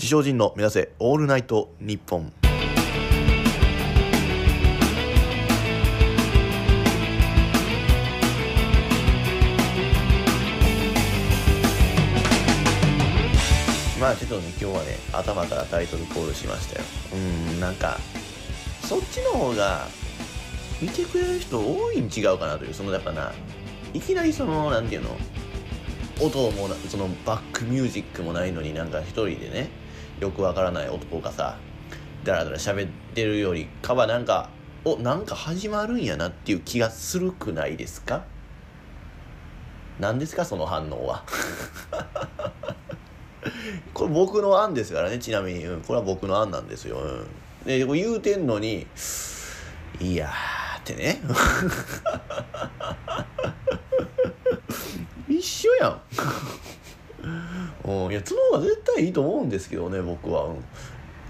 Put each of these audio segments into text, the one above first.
自称人の目指せオールナイトニッポン。まあちょっとね今日はね頭からタイトルコールしましたよ。うんなんかそっちの方が見てくれる人多いん違うかなというそのやっぱないきなりそのなんていうの音もそのバックミュージックもないのになんか一人でねよくわからない男がさダラダラ喋ってるよりかはなんかおなんか始まるんやなっていう気がするくないですか？何ですかその反応は？これ僕の案ですからねちなみに、うん、これは僕の案なんですよ、うん、で言うてんのにいやーってね。一緒やん。うん、いやその方が絶対いいと思うんですけどね僕は、う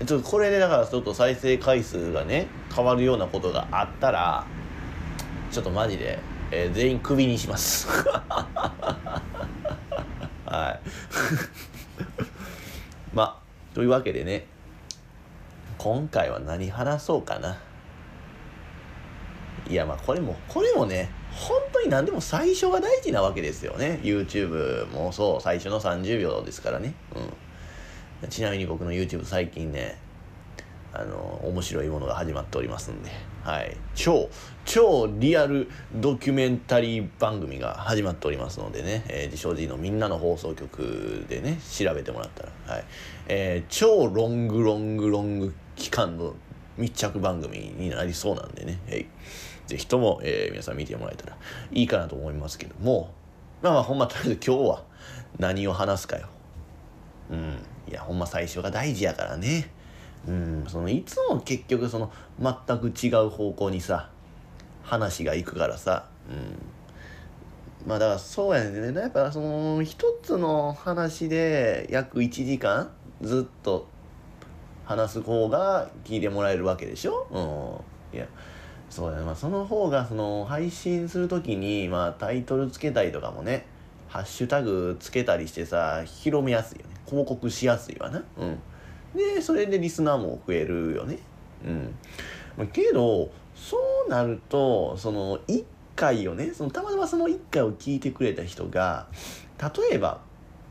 ん、ちょっとこれでだからちょっと再生回数がね変わるようなことがあったらちょっとマジで、えー、全員クビにします。はい。まあというわけでね今回は何話そうかな。いやまあこれもこれもね本当に何でも最初が大事なわけですよね。YouTube もそう。最初の30秒ですからね。うん。ちなみに僕の YouTube 最近ねあの面白いものが始まっておりますんで、はい、超超リアルドキュメンタリー番組が始まっておりますのでね、えー、自称 G のみんなの放送局でね調べてもらったら、はい。えー、超ロングロングロング期間の密着番組になりそうなんでね、はい。ぜひとも、えー、皆さん見てもらえたらいいかなと思いますけども。まあまあほんまとりあえず今日は何を話すかよ。うん。いやほんま最初が大事やからね。うん。そのいつも結局その全く違う方向にさ話がいくからさ。うん。まあだからそうやねね。やっぱその一つの話で約1時間ずっと話す方が聞いてもらえるわけでしょ？うん。いやそうだね、まあ、その方がその配信する時に、まあ、タイトルつけたりとかもねハッシュタグつけたりしてさ広めやすいよね。広告しやすいわな。うん。でそれでリスナーも増えるよね。うん。けどそうなるとその1回をねそのたまたまその1回を聞いてくれた人が例えば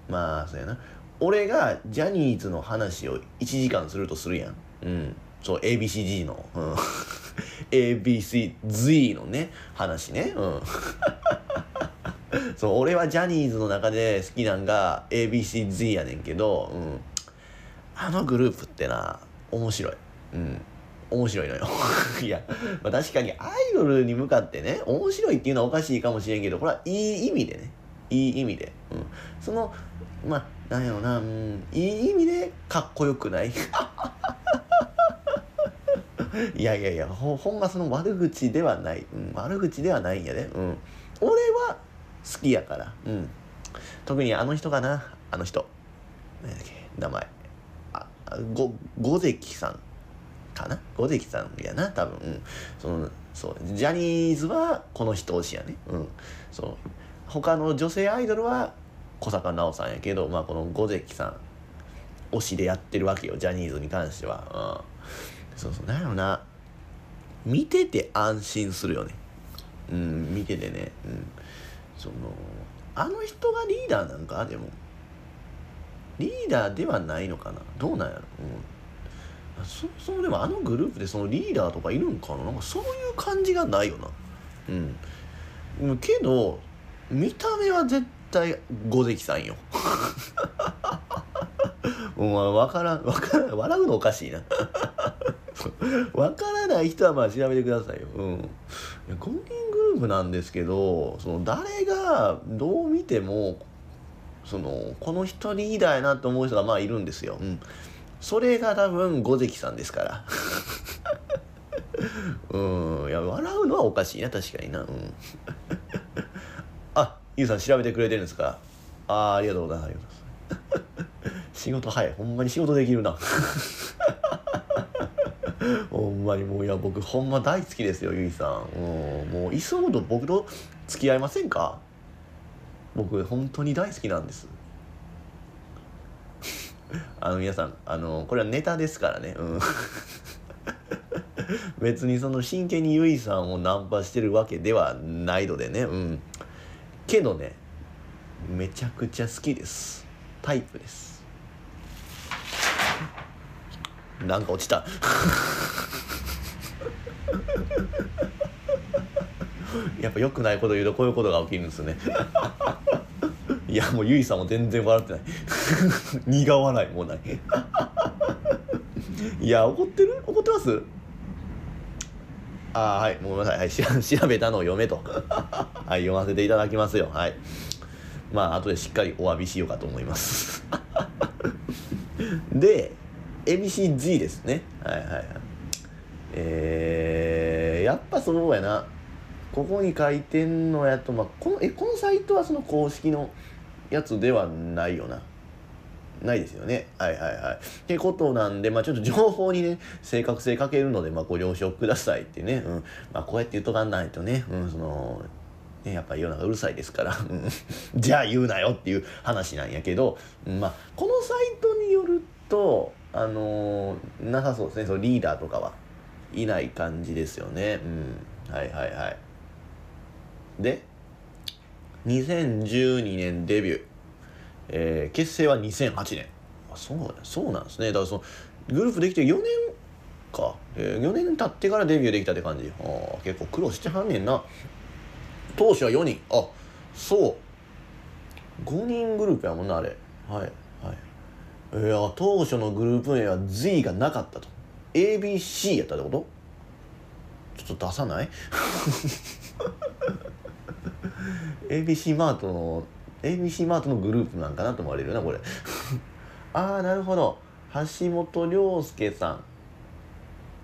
まあそうやな。俺がジャニーズの話を1時間するとするやん。うん。そう ABCG の、うん、ABCZ のね話ね。うん。そう俺はジャニーズの中で好きなんが ABCZ やねんけど、うん、あのグループってな面白い。うん。面白いのよ。いや、まあ、確かにアイドルに向かってね面白いっていうのはおかしいかもしれんけどこれはいい意味でね。いい意味で、うん、そのまあなんやろな、うん、いい意味でかっこよくない？いやいやいやほほんまその悪口ではない、うん、悪口ではないんやで、うん、俺は好きやから、うん、特にあの人かな。あの人。何だっけ？名前。あご五関さんかな？五関さんやな多分、うん、そのそうジャニーズはこの人推しやね。うん。そう。他の女性アイドルは小坂奈緒さんやけど、まあ、この五関さん推しでやってるわけよジャニーズに関しては、うん、そうそうなんやろな。見てて安心するよね。うん見ててね。うんそのあの人がリーダーなんか？でもリーダーではないのかな？どうなんやろ？うん。そもそもでもあのグループでそのリーダーとかいるんかな？なんかそういう感じがないよな。うん。けど見た目は絶対五関さんよ。お前分からん分からん笑うのおかしいな 分からない人はまあ調べてくださいよ。うん。5人グループなんですけど、その誰がどう見ても、その、この人リーダーやなと思う人がまあいるんですよ。うん。それが多分五関さんですから。うん。いや、笑うのはおかしいな、確かにな。うん。あ、ゆうさん調べてくれてるんですか？ああ、ありがとうございます。仕事早い。ほんまに仕事できるな。ほんまにもういや僕ほんま大好きですよゆいさん。もういっそのこと僕と付き合いませんか？僕本当に大好きなんです。あの皆さんあのこれはネタですからね。うん。別にその真剣にゆいさんをナンパしてるわけではないのでね。うん。けどねめちゃくちゃ好きです。タイプです。なんか落ちた。やっぱ良くないこと言うとこういうことが起きるんですね。いやもうゆいさんも全然笑ってない。苦笑いもない。いや怒ってる？怒ってます？ああはい。ごめんなさい、はい、調べたのを読めと。はい。読ませていただきますよ。はい。まあ後でしっかりお詫びしようかと思います。で ABCG ですねはいはいはいえー、やっぱそうやなここに書いてんのやと、まあ、このえこのサイトはその公式のやつではないよな。ないですよね。はいはいはい。ってことなんで、まあちょっと情報にね、正確性かけるので、まあご了承くださいってね。うん。まあこうやって言っとかないとね、うん、その、ね、やっぱ世の中うるさいですから、じゃあ言うなよっていう話なんやけど、まあこのサイトによると、あのー、なさそうですね、そのリーダーとかはいない感じですよね。うん。はいはいはい。で、2012年デビュー、えー、結成は2008年。あそうそうなんですね。だからそのグループできて4年か、えー、4年経ってからデビューできたって感じ。あ結構苦労してはんねんな。当初は4人。あそう。5人グループやもんなあれ。はい。いや当初のグループ名は Z がなかったと。ABC やったってこと？ちょっと出さない？ABC マートの ABC マートのグループなんかなと思われるなこれ。ああなるほど。橋本涼介さ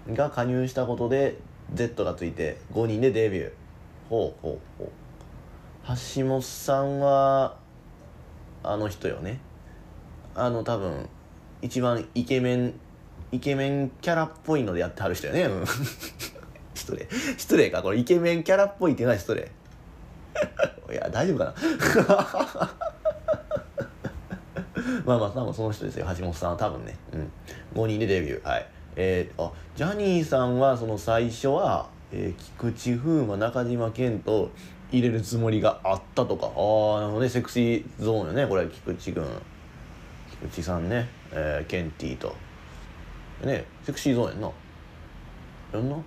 んが加入したことで Z がついて5人でデビュー。ほうほうほう。橋本さんはあの人よね？あの多分一番イケメンイケメンキャラっぽいのでやってはる人よね、失礼。失礼か。これイケメンキャラっぽいっていうのは失礼いや大丈夫かな。まあまあ多分その人ですよ。橋本さんは多分ね、うん、5人でデビュー。はい。えー、あジャニーさんはその最初は、えー、菊池風磨中島健と入れるつもりがあったとか。ああなるほどね。セクシーゾーンよね。これ菊池君。菊池さんね、えー、ケンティーと。ねセクシーゾーンやんな。やんな？うん。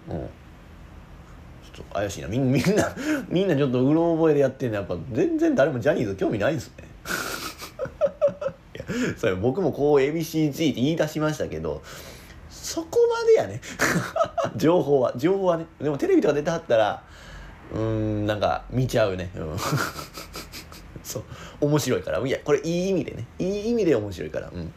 ちょっと怪しいな。みん なみんなちょっとうろ覚えでやってんのやっぱ全然誰もジャニーズ興味ないですね。いやそれ僕もこう ABCG って言い出しましたけどそこまでやね。情報は情報はね。でもテレビとか出てはったらうんなんか見ちゃうね、うん、そう。面白いから。いやこれいい意味でね。いい意味で面白いから。うん。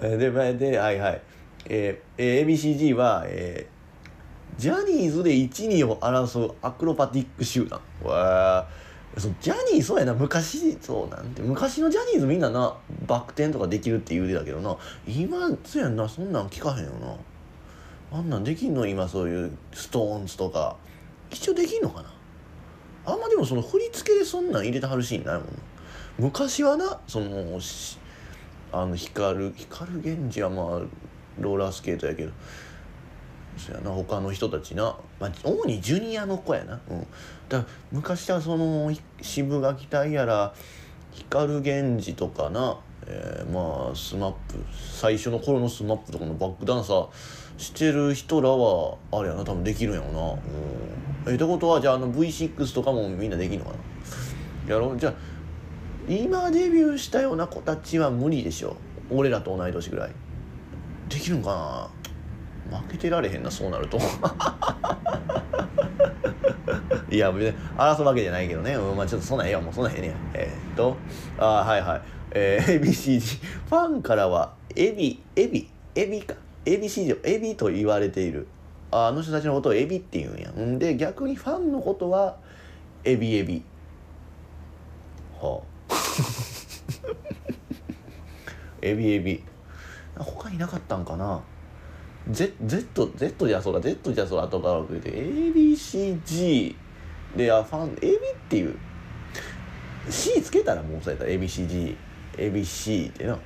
でではいはい。えー、ABCG は、えージャニーズで1、2を争うアクロバティック集団。わそジャニーそうやな。昔そうなんて昔のジャニーズみんななバク転とかできるって言うてたけどな。今そうやんな。そんなん聞かへんよな。あんなんできんの？今そういうストーンズとか。一応できんのかな？あんまでもその振り付けでそんなん入れてはるシーンないもんな。昔はなそのあの光る光源氏はまあローラースケートやけど。そやな他の人たちな、まあ、主にジュニアの子やな、うん、だ昔はそのシブがき隊やら光源氏とかな、えー、まあスマップ最初の頃のスマップとかのバックダンサーしてる人らはあれやな多分できるんやろな、うん、えってことはじゃああの V6 とかもみんなできるのかな？やろう。じゃあ今デビューしたような子たちは無理でしょ。俺らと同い年ぐらい。できるんかな？負けてられへんなそうなると。いや別に争うわけじゃないけどね、うん、まあちょっとそんなんええわ。もうそんなんええねえー、っとあはいはい。えー、ABCG ファンからはエビエビエビか？をエビと言われている。ああの人たちのことをエビって言うんや。んで逆にファンのことはエビエビ。はあ。エビエビ。他になかったんかな。Z, Z, Z じゃそうだ。Z じゃそうだとか言って ABCG であファン AB っていう。C つけたらもうそうやった。ら ABCG ABC ってな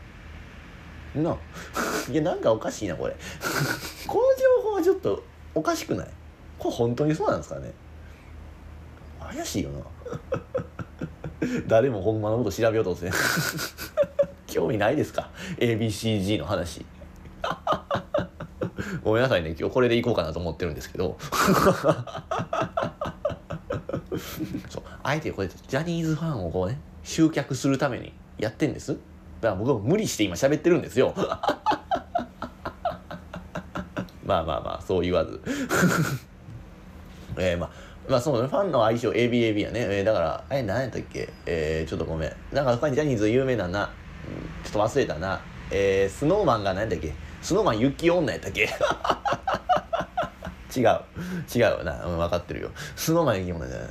ないやなんかおかしいなこれ。この情報はちょっとおかしくない？これ本当にそうなんですかね？怪しいよな。誰もほんまのこと調べようとせん。興味ないですか？ABCG の話。ごめんなさいね。今日これでいこうかなと思ってるんですけど。そう。あえてこれジャニーズファンをこうね集客するためにやってんです？だから僕は無理して今喋ってるんですよ。まあまあまあそう言わず。えー、まあまあそうねファンの相性 ABAB やね、えー、だからえ何やったっけ？えー、ちょっとごめん。なんか他にジャニーズ有名なな、ちょっと忘れたな。えー、スノーマンが何やったっけ？スノーマン雪女やったっけ？違う。違うな、うん、分かってるよ。スノーマン雪女じゃない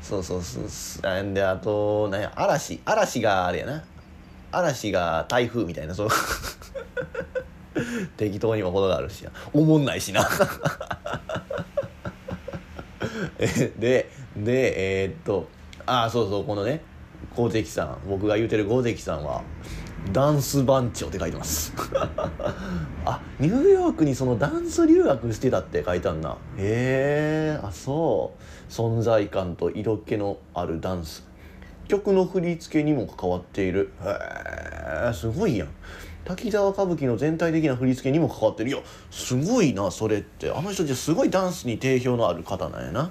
そうそうそう。であと何や？嵐。嵐があれやな。嵐が台風みたいなそう。適当にも程があるしおもんないしな。ででえー、っとああそうそうこのね豪関さん。僕が言うてる豪関さんはダンス番長って書いてます。あニューヨークにそのダンス留学してたって書いてあんなへえあそう。存在感と色気のあるダンス。曲の振り付けにも関わっている。へえすごいやん。滝沢歌舞伎の全体的な振り付けにも関わってる。いやすごいなそれって。あの人ってすごいダンスに定評のある方なんやな。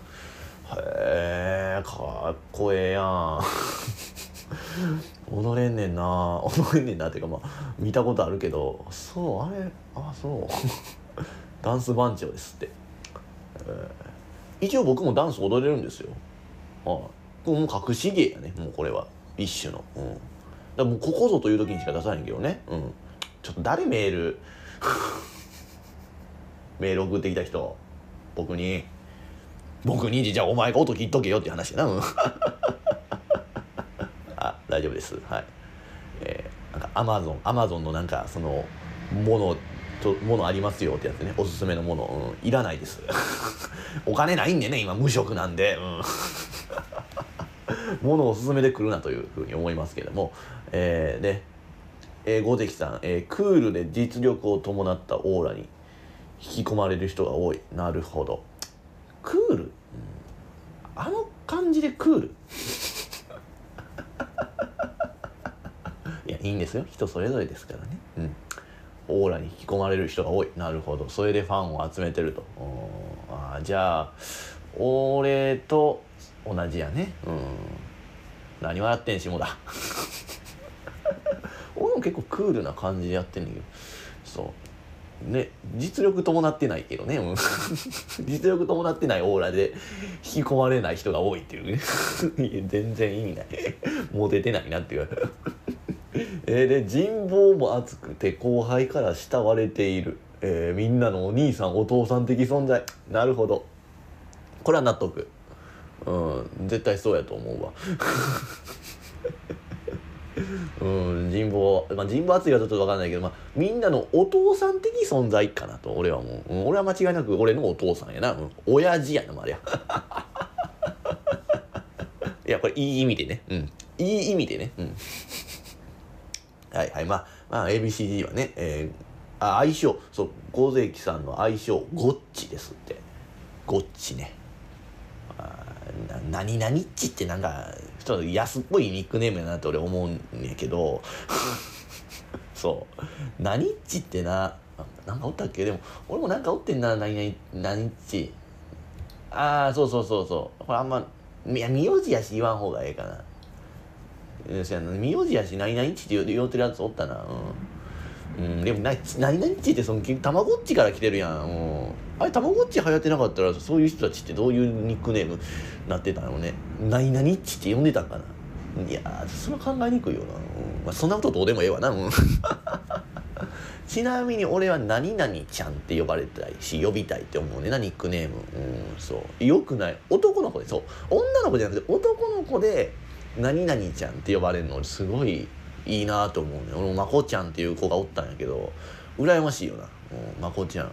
へえかっこええやん。踊れんねんな。踊れんねんな。っていうかまあ見たことあるけど。そうあれあそう。ダンス番長ですって、えー、一応僕もダンス踊れるんですよ。はい、あ、もう隠し芸やね。もうこれは。一種の。うん。だもうここぞという時にしか出さないけどね。うん。ちょっと誰メール？メール送ってきた人？僕に？僕にじゃあお前が音切っとけよって話やな。うん。あ大丈夫です。はい。えー、なんかアマゾンアマゾンのなんかそのものとものありますよってやつね。おすすめのもの、うん、いらないです。お金ないんでね今無職なんで。うん。ものを勧めてくるなというふうに思いますけれどもえー、で、えー、五関さん、えー、クールで実力を伴ったオーラに引き込まれる人が多い。なるほど。クール、うん、あの感じでクール？いやいいんですよ。人それぞれですからね。うん。オーラに引き込まれる人が多い。なるほど。それでファンを集めてると。あじゃあ俺と同じやね。うん。何笑ってんしもだ俺も結構クールな感じでやってんねんけど。そう。ね実力伴ってないけどね、うん、実力伴ってないオーラで引き込まれない人が多いっていうね。全然意味ない。モテてないなっていう。えー、で人望も厚くて後輩から慕われている、えー、みんなのお兄さんお父さん的存在。なるほど。これは納得うん。絶対そうやと思うわ。うん人望、まあ、人望厚いはちょっと分かんないけど、まあ、みんなのお父さん的存在かなと俺はもう、うん、俺は間違いなく俺のお父さんやな、うん、親父やなまあれや いやこれいい意味でね。うん。いい意味でね。うん。はいはいまあ、まあ、ABCD はね、えー、あ相性。そう小関さんの相性ゴッチですって。ゴッチね。あ何々っちってなんかちょっと安っぽいニックネームやなって俺思うんやけど。そう。何っちってななんかおったっけ？でも俺もなんかおってんな何々何っち。ああそうそうそうそう。これあんまいや名字やし言わん方がええかな。名字やし何々っちって言うてるやつおったな。うん、うん、でもな何々っちってそのたまごっちから来てるやんう。あれたまごっち流行ってなかったらそういう人たちってどういうニックネームなってたのね。何々っちって呼んでたんかな。いやそれは考えにくいよな、うん。まあ、そんなことどうでもええわな、うん、ちなみに俺は何々ちゃんって呼ばれたいし呼びたいって思うね。なニックネーム。うんそう。よくない。男の子でそう。女の子じゃなくて男の子で何々ちゃんって呼ばれるのすごいいいなと思うね俺もまこちゃんっていう子がおったんやけど羨ましいよな。まこちゃん。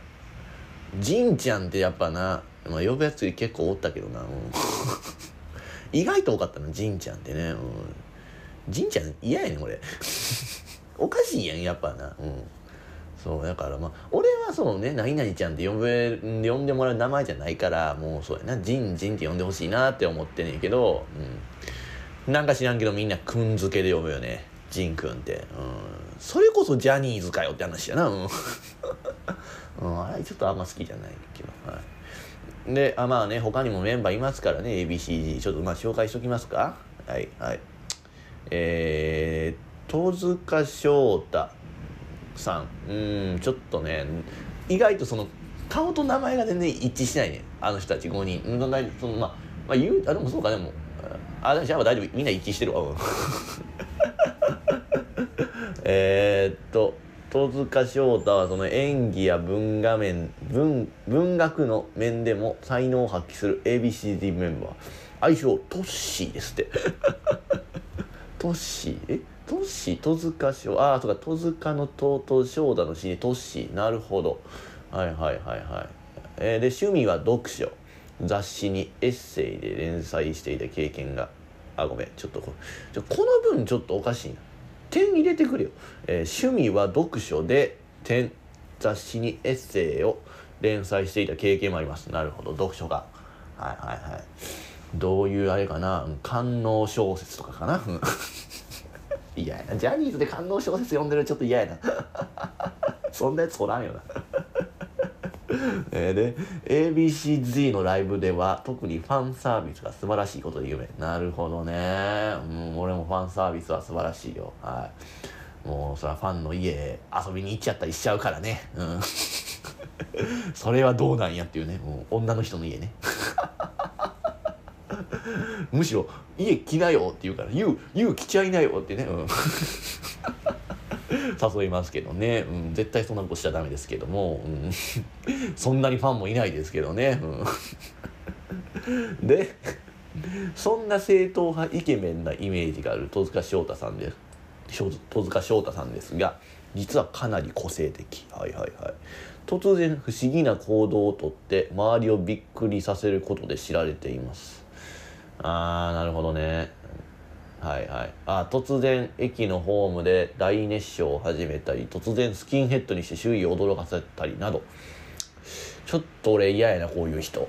じんちゃんってやっぱな、まあ、呼ぶやつ結構おったけどな、うん、意外と多かったなじんちゃんってね、うん、じんちゃん嫌やねんこれおかしいやんやっぱな。うん。そうだからまあ俺はそうね何々ちゃんって呼べ呼んでもらう名前じゃないからもうそうやな。ジンジンって呼んでほしいなって思ってんねんけど、うん、なんか知らんけどみんなくん付けで呼ぶよねジンくんって、うん、それこそジャニーズかよって話やな。うん、うん、あれちょっとあんま好きじゃないけど。はい。であまあね他にもメンバーいますからね。ABCG ちょっとまあ紹介しときますか。はいはい。えー、戸塚翔太さん。うんちょっとね意外とその顔と名前が全然一致しないね。あの人たち5人。そのまあ、まあ、言うあでもそうかでもあじゃあ大丈夫。みんな一致してるわ。えっと戸塚翔太はその演技や文画面文文学の面でも才能を発揮する ABCD メンバー。愛称トッシーですって。トッシー？え？トッシー？戸塚賞ああそうか戸塚のとうとう翔太の詩でトッシー。なるほど。はいはいはいはい、えー、で趣味は読書。雑誌にエッセイで連載していた経験が。あごめんちょっとこょこの文ちょっとおかしいな。点入れてくれよ、えー、趣味は読書で点雑誌にエッセイを連載していた経験もあります。なるほど。読書が。はいはいはい。どういうあれかな？官能小説とかかな？嫌やな。ジャニーズで官能小説読んでるちょっと嫌やな。そんなやつおらんよな。えで ABCZ のライブでは特にファンサービスが素晴らしいことで有名なるほどね、うん、俺もファンサービスは素晴らしいよ。はい。もうそれはファンの家遊びに行っちゃったりしちゃうからね。うん。それはどうなんやっていうね。もう女の人の家ね。むしろ家来なよって言うから「ゆうゆう来ちゃいなよ」ってね、うん、誘いますけどね、うん、絶対そんなことしちゃダメですけども、うん、そんなにファンもいないですけどね、うん、でそんな正統派イケメンなイメージがある戸塚翔太さんです戸塚翔太さんですが実はかなり個性的。はいはいはい。突然不思議な行動をとって周りをびっくりさせることで知られています。ああなるほどね。はいはい。あ突然駅のホームで大熱唱を始めたり突然スキンヘッドにして周囲を驚かせたりなど。ちょっと俺嫌やなこういう人。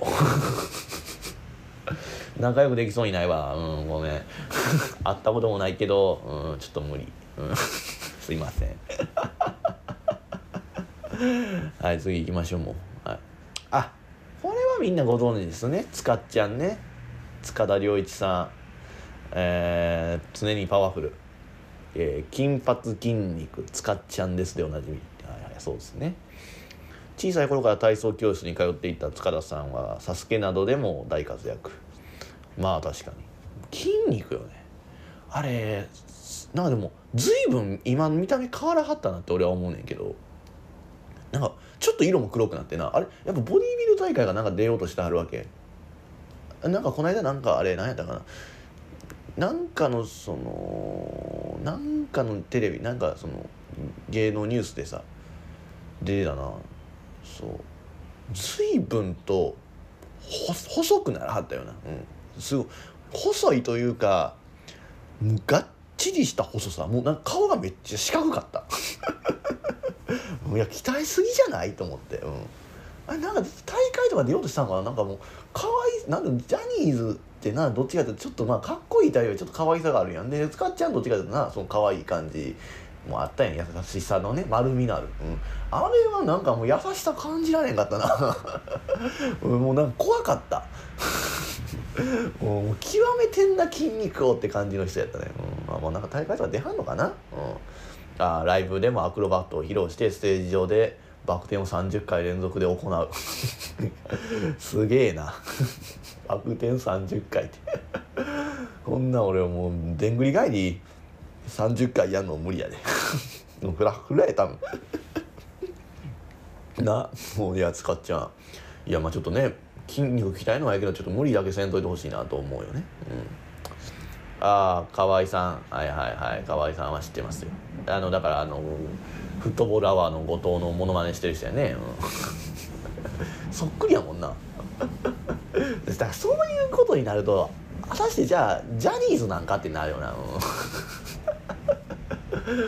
仲良くできそうにないわ。うんごめん。会ったこともないけどうんちょっと無理、うん、すいません。はい次行きましょうも。う、はい、あこれはみんなご存知ですね。つかっちゃんね。塚田良一さん、えー、常にパワフル、えー、金髪筋肉塚っちゃんですでおなじみ、はいはい、そうですね。小さい頃から体操教室に通っていた塚田さんは「サスケなどでも大活躍。まあ確かに。筋肉よね。あれなんかでも随分今見た目変わらはったなって俺は思うねんけど。なんかちょっと色も黒くなってな。あれやっぱボディービル大会がなんか出ようとしてはるわけ。なんかこの間なんかあれ何やったかな。なんかのそのなんかのテレビなんかその芸能ニュースでさ出てたな。そう。随分と細くならはったよな、うん、すごい。細いというかがっちりした細さ。もうなんか顔がめっちゃ四角かった。いや鍛えすぎじゃないと思って、うん、あれなんか大会とか出ようとしたんかな。なんかもう可愛いなんジャニーズってなどっちかというとちょっとまあかっこいいタイプちょっと可愛さがあるやん。で使っちゃんどっちかというとなその可愛い感じもあったやん。優しさのね丸みのある、うん、あれはなんかもう優しさ感じられんかったな。もうなんか怖かった。もう極めてんな筋肉をって感じの人やったね、うん、まあもうなんか大会とか出はんのかな、うん、あライブでもアクロバットを披露してステージ上でバク転を30回連続で行う。すげえな。バク転30回って。こんな俺はもうでんぐり返り30回やんの無理やで。もうフラフラや多分。なもういや使っちゃういやまあちょっとね筋肉鍛えるのはやけどちょっと無理だけせんといてほしいなと思うよね。うん。ああ河合さん。はいはいはい。河合さんは知ってますよ。あのだからあのフットボールアワーの後藤のモノマネしてる人やね、うん、そっくりやもんな。だからそういうことになると果たしてじゃあジャニーズなんかってなるよな、うん。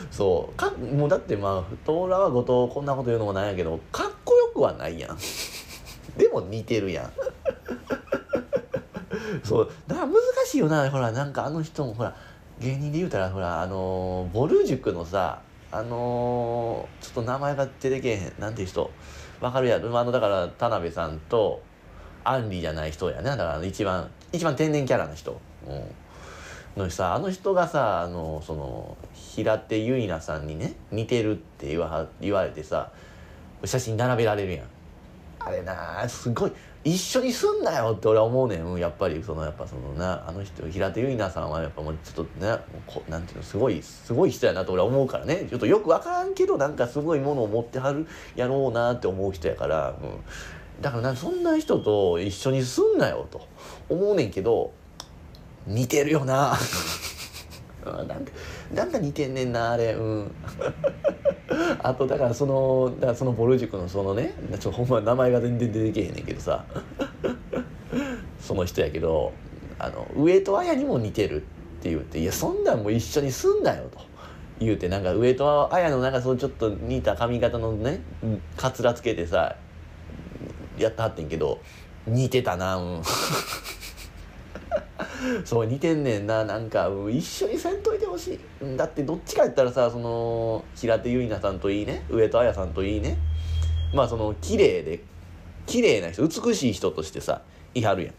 そう。かもうだってまあ太らは後藤こんなこと言うのもなんやけどかっこよくはないやん。でも似てるやん。そう。だから難しいよな。ほらなんかあの人もほら芸人で言うたらほらあのー、ボル塾のさあのー、ちょっと名前が出てけへん。なんていう人。わかるやろあのだから田辺さんとアンリじゃない人やね。だから一番一番天然キャラの人、うん、のさあの人がさあのその平手友梨奈さんにね似てるって言わ言われてさ写真並べられるやん。あれなすごい。一緒にすんなよって俺は思うねん、やっぱりそのやっぱそのなあの人平手友梨奈さんはやっぱもうちょっとねこなんていうのすごいすごい人やなと俺は思うからね。ちょっとよく分からんけどなんかすごいものを持ってはるやろうなって思う人やから、うん、だからなそんな人と一緒にすんなよと思うねんけど似てるよな。なんかなんか似てんねんなあれ。うん。あとだからそのだからそのボル塾のそのねちょほんま名前が全然出てけへんねんけどさ。その人やけどあの上戸彩にも似てるって言って「いやそんなんも一緒にすんなよ」と。言うてなんか上戸彩のなんかそのちょっと似た髪型のねかつらつけてさやってはってんけど似てたなうん。そう似てんねんな。なんか一緒にせんといてほしい。だってどっちか言ったらさその平手友梨奈さんといいね。上戸彩さんといいね。まあその綺麗で綺麗な人美しい人としてさいはるやん。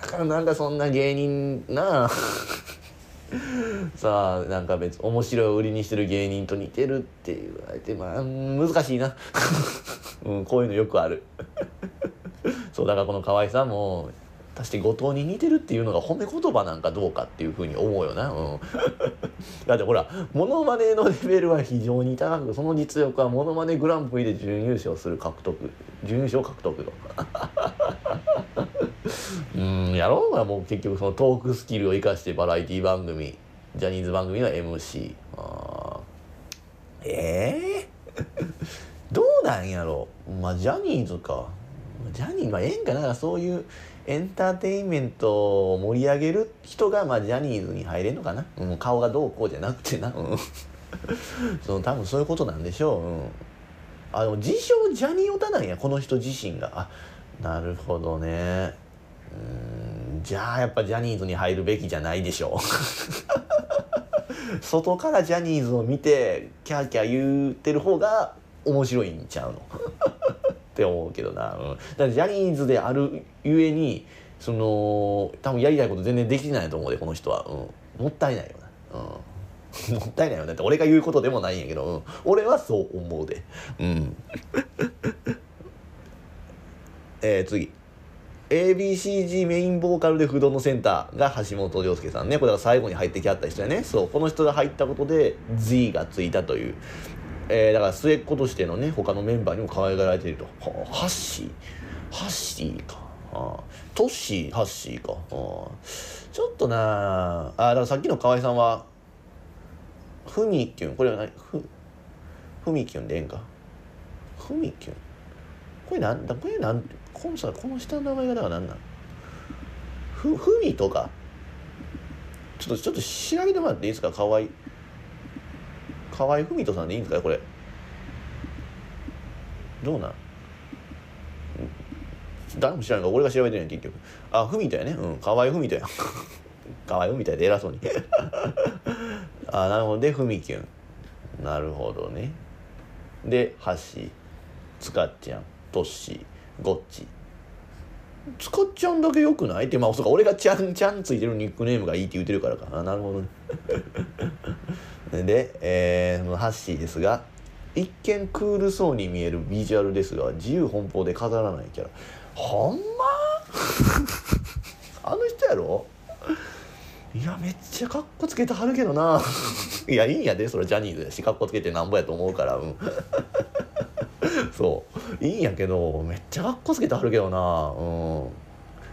だからなんかそんな芸人な。あ さあなんか別面白いを売りにしてる芸人と似てるって言われてまあ難しいな、うん、こういうのよくある。そうだからこの河合さんも足して後藤に似てるっていうのが褒め言葉なんかどうかっていうふうに思うよな、うん、だってほらモノマネのレベルは非常に高くその実力はモノマネグランプリで準優勝する獲得準優勝獲得と。うんやろう。がもう結局そのトークスキルを生かしてバラエティ番組ジャニーズ番組の MC あええー、どうなんやろ？まあジャニーズか。ジャニーまあええんかなそういうエンターテインメントを盛り上げる人が、まあ、ジャニーズに入れんのかな、うん、顔がどうこうじゃなくてな、うん、その多分そういうことなんでしょう、うん、あの自称ジャニオタなんや。この人自身が。あなるほどね。うん。じゃあやっぱジャニーズに入るべきじゃないでしょう。外からジャニーズを見てキャーキャー言ってる方が面白いんちゃうの。って思うけどな、うん、だからジャニーズであるゆえにその多分やりたいこと全然できてないと思うでこの人は、うん、もったいないよな、うん、もったいないよだって俺が言うことでもないんやけど、うん、俺はそう思うで。うん。えー、次。ABCG メインボーカルで不動のセンターが橋本涼介さんね。これが最後に入ってきはった人やね。そう。この人が入ったことで Z がついたという。えー、だから末っ子としてのね他のメンバーにも可愛がられていると。ハッシー？ハッシーか。あトッシー？ハッシーか。あちょっとなあ。だからさっきの河合さんはふみきゅん。これは何？ふふみきゅんでええんか？ふみきゅん。これなんだこれなん？このさこの下の名前がだから何なん？ふふみとか？ちょっとちょっと調べてもらっていいですか？河合。河合文人さんでいいんですかこれ。どうなん？誰も知らないから俺が調べてるやん結局。あ文人やね。うん河合文人や。河合文人で偉そうに。あなるほど。で文キュンなるほどね。で橋つかっちゃん。トッシーゴッチつかっちゃんだけよくない？ってまあそうか俺がちゃんちゃんついてるニックネームがいいって言ってるからか。あなるほどね。で、えー、ハッシーですが一見クールそうに見えるビジュアルですが自由奔放で飾らないキャラ。ほんま？あの人やろ？いやめっちゃかっこつけてはるけどな。いやいいんやでそれジャニーズやしかっこつけてなんぼやと思うから。うん。そう。いいんやけどめっちゃかっこつけてはるけどな。うん。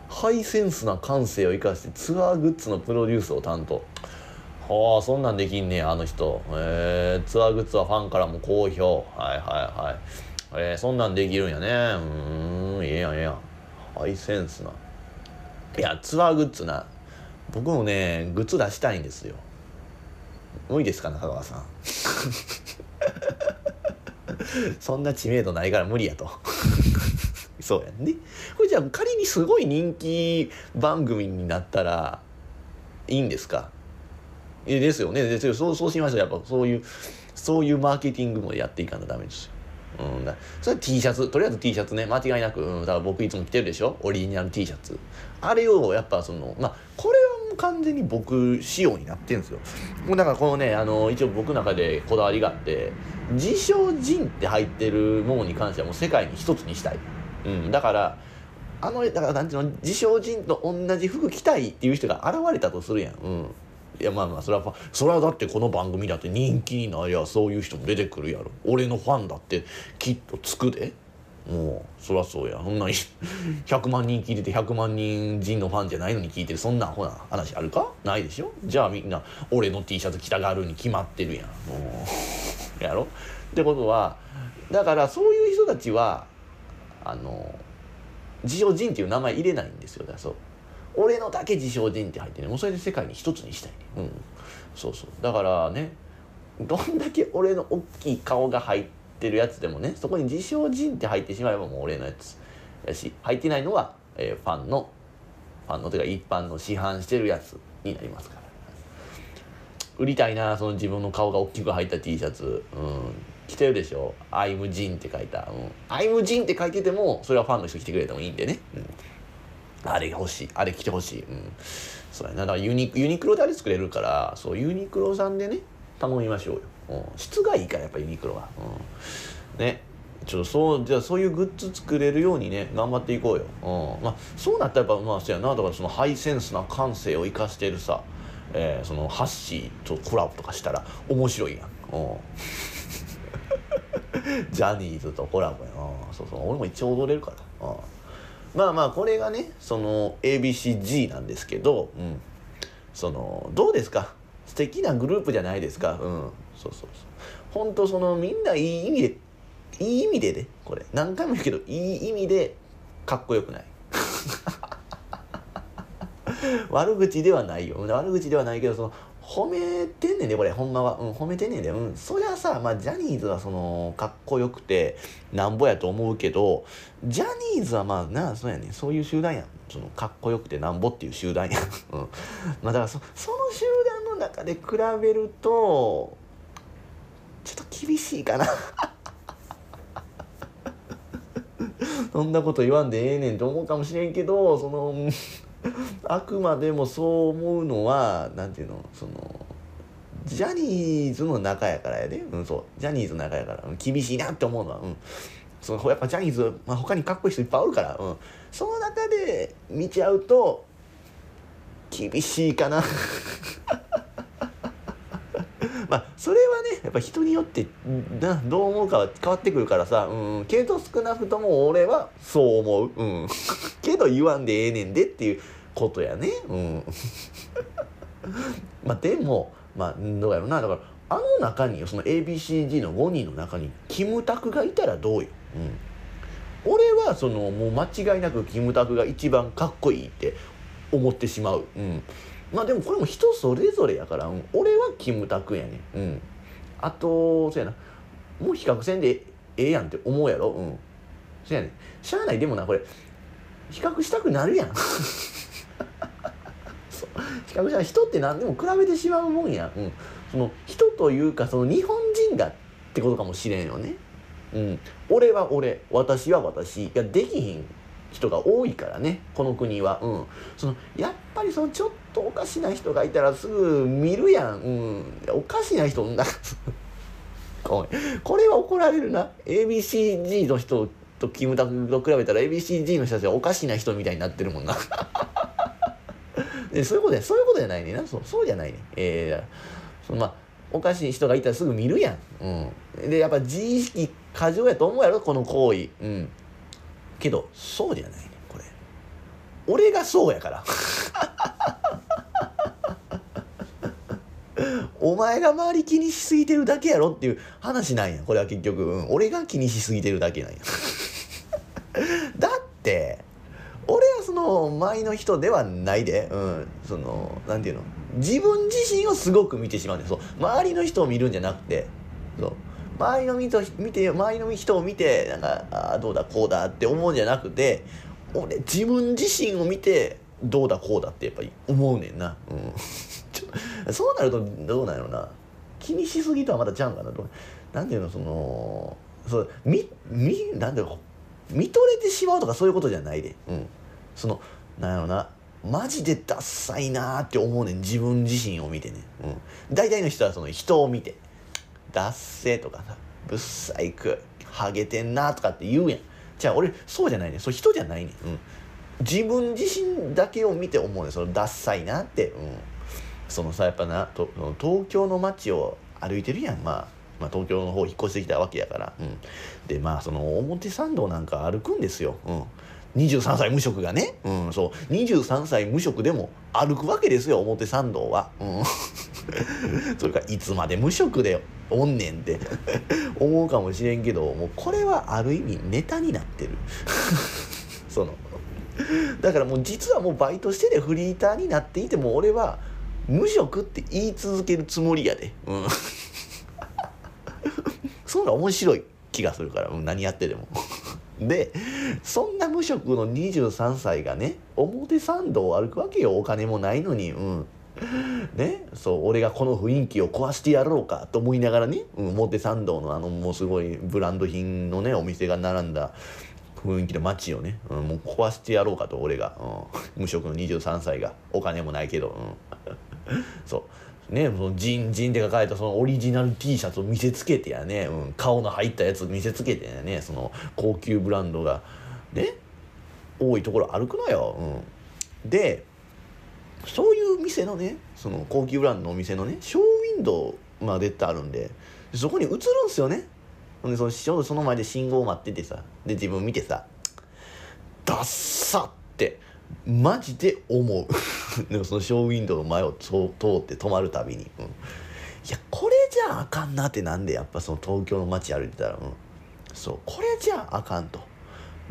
ハイセンスな感性を生かしてツアーグッズのプロデュースを担当。はあそんなんできんねやあの人。えー、ツアーグッズはファンからも好評。はいはいはい。えー、そんなんできるんやね。うんええやんええやん。ハイセンスな。いやツアーグッズな。僕もねグッズ出したいんですよ。無理ですか中川さん。そんな知名度ないから無理やと。そうやね。これじゃあ仮にすごい人気番組になったらいいんですか？えですよね。ですよそうそうしましたやっぱそういうそういうマーケティングもやっていかなダメですよ。うん、だそれは T シャツ。とりあえず T シャツね。間違いなく、うん、だから僕いつも着てるでしょ？オリジナル T シャツ。あれをやっぱそのまあこれはもう完全に僕仕様になってるんですよ。もうだからこのねあの一応僕の中でこだわりがあって自称人って入ってるものに関してはもう世界に一つにしたい、うん、だからあのだからなんていうの？自称人と同じ服着たいっていう人が現れたとするやん、うん、いやまあまあそれはそれはだってこの番組だって人気になりゃそういう人も出てくるやろ。俺のファンだってきっとつくで。もうそりゃそうや。そんなに100万人聞いてて100万人人のファンじゃないのに聞いてるそんなアホな話あるか？ないでしょ？じゃあみんな俺の T シャツ着たがるに決まってるやん。もう やろ？ってことはだからそういう人たちはあの自称人っていう名前入れないんですよ。だそう。俺のだけ自称人って入ってねもうそれで世界に一つにしたいね。うん。そうそう。だからねどんだけ俺の大きい顔が入ってるやつでもねそこに自称人って入ってしまえばもう俺のやつやし入ってないのは、えー、ファンのファンのというか一般の市販してるやつになりますから。売りたいなその自分の顔が大きく入った T シャツ。うん。着てるでしょ「アイムジン」って書いた「うん、アイムジン」って書いててもそれはファンの人来てくれてもいいんでね、うん。あれ欲しいあれ着てほしい、うん、そうやな。だからユニユニクロであれ作れるからそうユニクロさんでね頼みましょうよ、うん、質がいいからやっぱユニクロは、うん、ね。ちょっとそうじゃあそういうグッズ作れるようにね頑張っていこうよ、うん。まあ、そうなったらやっぱまあそうやな。だからそのハイセンスな感性を生かしてるさ、えー、そのハッシーとコラボとかしたら面白いやん、うん。ジャニーズとコラボやな。そうそう。俺も一応踊れるから、うん。まあまあこれがねその ABCG なんですけど、うん、そのどうですか？素敵なグループじゃないですか？うん。そうそうそう。本当そのみんないい意味でいい意味でねこれ。何回も言うけどいい意味でかっこよくない。悪口ではないよ。悪口ではないけどその褒めてんねんでこれほんまは。うん褒めてんねんで。うん。そりゃさまあジャニーズはそのかっこよくてなんぼやと思うけどジャニーズはまあなそうやねん。そういう集団やん。そのかっこよくてなんぼっていう集団やん、うん、まあだからそその集団の中で比べるとちょっと厳しいかな。そんなこと言わんでええねんと思うかもしれんけどその あくまでもそう思うのはなんていうのそのジャニーズの中やからやで、うん、そう。ジャニーズの中やから、うん、厳しいなって思うのは、うん、そのやっぱジャニーズ、まあ、他にかっこいい人いっぱいおるから、うん、その中で見ちゃうと厳しいかな。まあそれはねやっぱ人によってなどう思うかは変わってくるからさ、うん、けど少なくとも俺はそう思う、うん、けど言わんでええねんでっていうことやね。うん。まあでもまあどうやろうな。だからあの中にその ABCD の5人の中にキムタクがいたらどうよ、うん、俺はそのもう間違いなくキムタクが一番かっこいいって思ってしまう、うん、まあでもこれも人それぞれやから、俺はキムタクやねん、うん、あとそうやな。もう比較せんでええやんって思うやろ？うん。そうやねん。しゃあないでもなこれ。比較したくなるやん。そう。比較した人って何でも比べてしまうもんや、うん、その人というかその日本人がってことかもしれんよね。うん。俺は俺。私は私。いやできひん人が多いからね。この国は、うん、そのやっぱりそのちょっとおかしな人がいたらすぐ見るやん、うん、おかしな人な これは怒られるな。ABCG の人とキムタクと比べたら ABCG の人たちはおかしな人みたいになってるもんな。でそういうことやそういうことじゃないねな。そうそうじゃないねえー、そのまあおかしい人がいたらすぐ見るやん、うん、でやっぱ自意識過剰やと思うやろ？この行為。うん。けどそうじゃないねこれ。俺がそうやから。お前が周り気にしすぎてるだけやろっていう話なんや。これは結局、うん、俺が気にしすぎてるだけなんや。だって俺はその前の人ではないで、うん、そのなんていうの。自分自身をすごく見てしまうんですそう。周りの人を見るんじゃなくて。そう。周りの人見て周りの人を見てなんかああどうだこうだって思うんじゃなくて俺自分自身を見てどうだこうだってやっぱり思うねんな、うん、そうなるとどうなんやろな。気にしすぎとはまたちゃうかなと。なんていうのそのそうみみなんだろう見とれてしまうとかそういうことじゃないで、うん、そのなんやろな。マジでダッサいなって思うねん。自分自身を見てね、うん、大体の人はその人を見て「ダッセ」とかさ「ぶっさいく」「ハゲてんな」とかって言うやん。じゃあ俺そうじゃないね。そう人じゃないね、うん、自分自身だけを見て思うねそのダッサいなって、うん、そのさやっぱなと東京の街を歩いてるやん。まあまあ、東京の方引っ越してきたわけやから、うん、でまあその表参道なんか歩くんですよ、うん、23歳無職がね、うん、そう。23歳無職でも歩くわけですよ表参道は、うん、それからいつまで無職でおんねんって。思うかもしれんけどもうこれはある意味ネタになってる。その。だからもう実はもうバイトしてでフリーターになっていても俺は無職って言い続けるつもりやで、うん、そんな面白い気がするから、うん、何やってでも。でそんな無職の23歳がね表参道を歩くわけよ。お金もないのに。うん。ねそう俺がこの雰囲気を壊してやろうかと思いながらね、うん、表参道のあのもうすごいブランド品のねお店が並んだ雰囲気の街をね、うん、もう壊してやろうかと俺が、うん、無職の23歳が。お金もないけど、うん、そう。ね、そのジンジンって書かれたそのオリジナル T シャツを見せつけてやね、うん、顔の入ったやつ見せつけてやねその高級ブランドが。ね多いところ歩くのよ、うん、でそういう店のねその高級ブランドのお店のねショーウィンドウまでってあるんでそこに映るんすよね。でそのその前で信号を待っててさで自分見てさ「ダッサ!」ってマジで思う。でもそのショーウィンドウの前を通って止まるたびに、うん、いやこれじゃああかんなってなんでやっぱその東京の街歩いてたら、うん、そう。これじゃあかんと。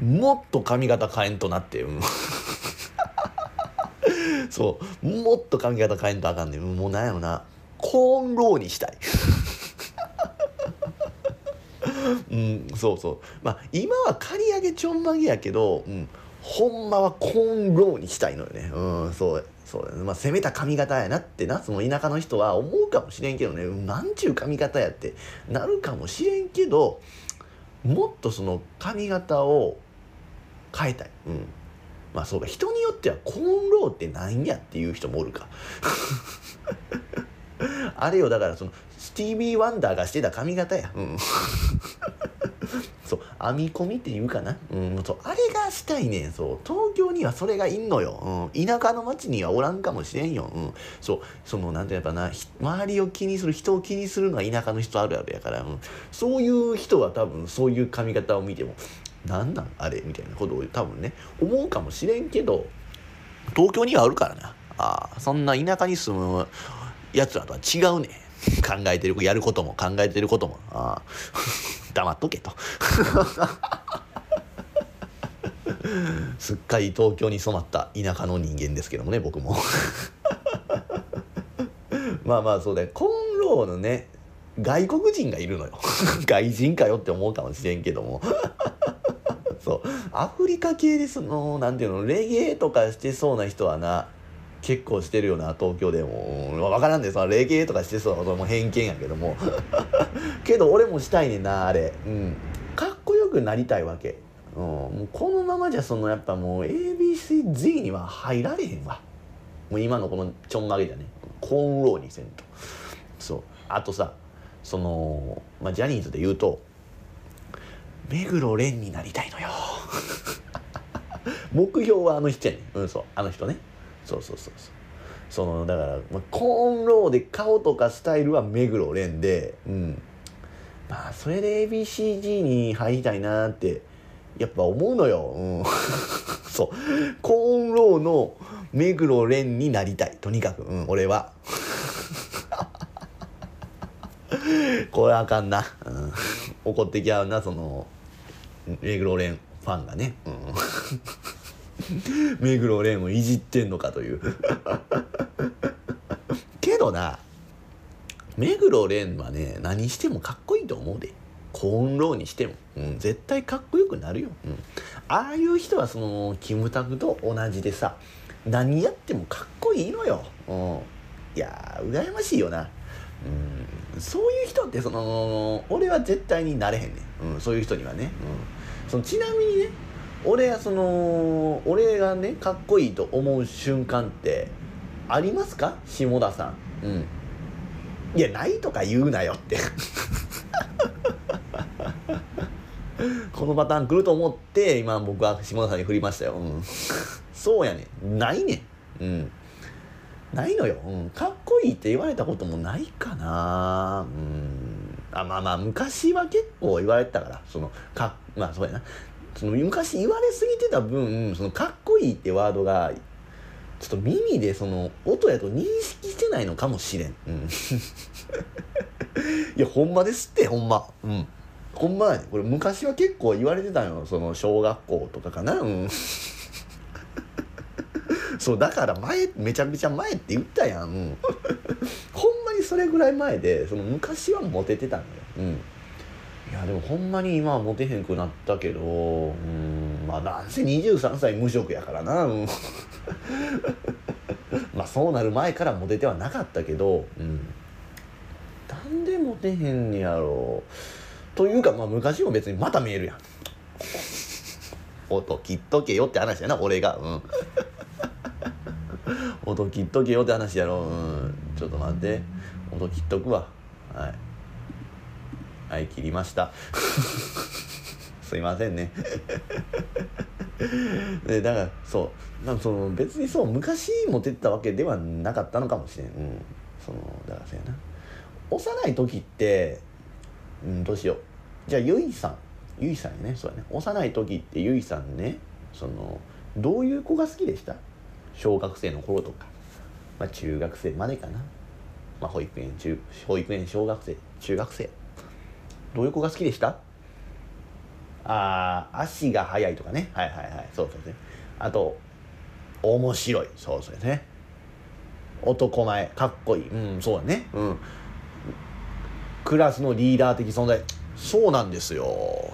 もっと髪型変えんとなって、うん、そう。もっと髪型変えんとあかんね。もうなんやろな。コーンローにしたい。うん、そうそう。まあ今は刈り上げちょんまげやけど、うん、ほんまはコンローにしたいのよね。うんそうそうまあ攻めた髪型やなってな。その田舎の人は思うかもしれんけどね。なんちゅう髪型やって。なるかもしれんけどもっとその髪型を変えたい。うん。まあそうか。人によってはコーンローってなんやっていう人もおるか。あれよだからそのスティービー・ワンダーがしてた髪型や。うん。そう編み込みっていうかな、うん、そうあれがしたいねん。そう東京にはそれがいんのよ、うん、田舎の町にはおらんかもしれんよ、うん、そうそのなんてやっぱな。周りを気にする人を気にするのは田舎の人あるあるやから、うん、そういう人は多分そういう髪型を見てもなんなんあれみたいなことを多分ね思うかもしれんけど東京にはあるからな。あそんな田舎に住むやつらとは違うね 考えてるやることも考えてることも。あ 黙っとけと。すっかり東京に染まった田舎の人間ですけどもね僕も。まあまあそうだよ。コンローのね外国人がいるのよ。外人かよって思うかもしれんけども。そう。アフリカ系でそのなんていうのレゲエとかしてそうな人はな結構してるよな東京でも分からんでそのレゲエとかしてそうそれも偏見やけども。けど俺もしたいねんなあれ。うん。かっこよくなりたいわけ、うん、もうこのままじゃそのやっぱもう ABCZ には入られへんわ。もう今のこのちょんまげじゃね。コーンローにせんと。そう。あとさその、まあ、ジャニーズで言うと目黒蓮になりたいのよ。目標はあの人やねん。うんそう。あの人ね。そうそうそう。そうそのだから、まあ、コーンローで顔とかスタイルは目黒蓮でうん。まあそれで ABCG に入りたいなってやっぱ思うのよ、うん、そう。コーンローの目黒蓮になりたい。とにかく、うん、俺は。これあかんな、うん、怒ってきゃうなその目黒蓮ファンがね、うん。目黒蓮をいじってんのかという。けどな目黒蓮はね何してもかっこいいと思うで。コーンローにしても、うん、絶対かっこよくなるよ、うん、ああいう人はそのキムタクと同じでさ何やってもかっこいいのよ、うん、いや羨ましいよな、うん、そういう人ってその俺は絶対になれへんねん、うん、そういう人にはね、うん、そのちなみにね俺はその俺がねかっこいいと思う瞬間ってありますか？下田さん。うん。いやないとか言うなよって。このパターン来ると思って今僕は下田さんに振りましたよ、うん、そうやねないねうん。ないのよ、うん、かっこいいって言われたこともないかな。うん。あまあまあ昔は結構言われてたから。そのかまあそうやなその昔言われすぎてた分そのかっこいいってワードがちょっと耳でその音やと認識してないのかもしれん。うん、いやほんまですってほんま。うん。ほんまやこれ昔は結構言われてたよその小学校とかかな。うん。そうだから前めちゃくちゃ前って言ったやん、うん、ほんまにそれぐらい前でその昔はモテてたのよ、うん、やでもほんまに今はモテへんくなったけどうんまあなんせ23歳無職やからな、うん。まあそうなる前からモテてはなかったけど、うん、なんでモテへんねやろう。というかまあ昔も別にまた見えるやん。音切っとけよって話やな俺がうん。音切っとけよって話やろうん。ちょっと待って。音切っとくわ。はい。はい切りました。すいませんね。でだからそうなんかその別にそう昔モテてたわけではなかったのかもしれん、うん、そのだからそうやな。幼い時ってうんどうしよう。じゃあゆいさん。ゆいさんやね。そうやね。幼い時ってゆいさんねそのどういう子が好きでした？小学生の頃とか、まあ、中学生までかな、まあ、保育園中保育園小学生中学生。どういう子が好きでした？ああ足が速いとかね。はいはいはい。そうそうですねあと面白い。そうそうですね。男前。かっこいい。うんそうだね。うん。クラスのリーダー的存在。そうなんですよ。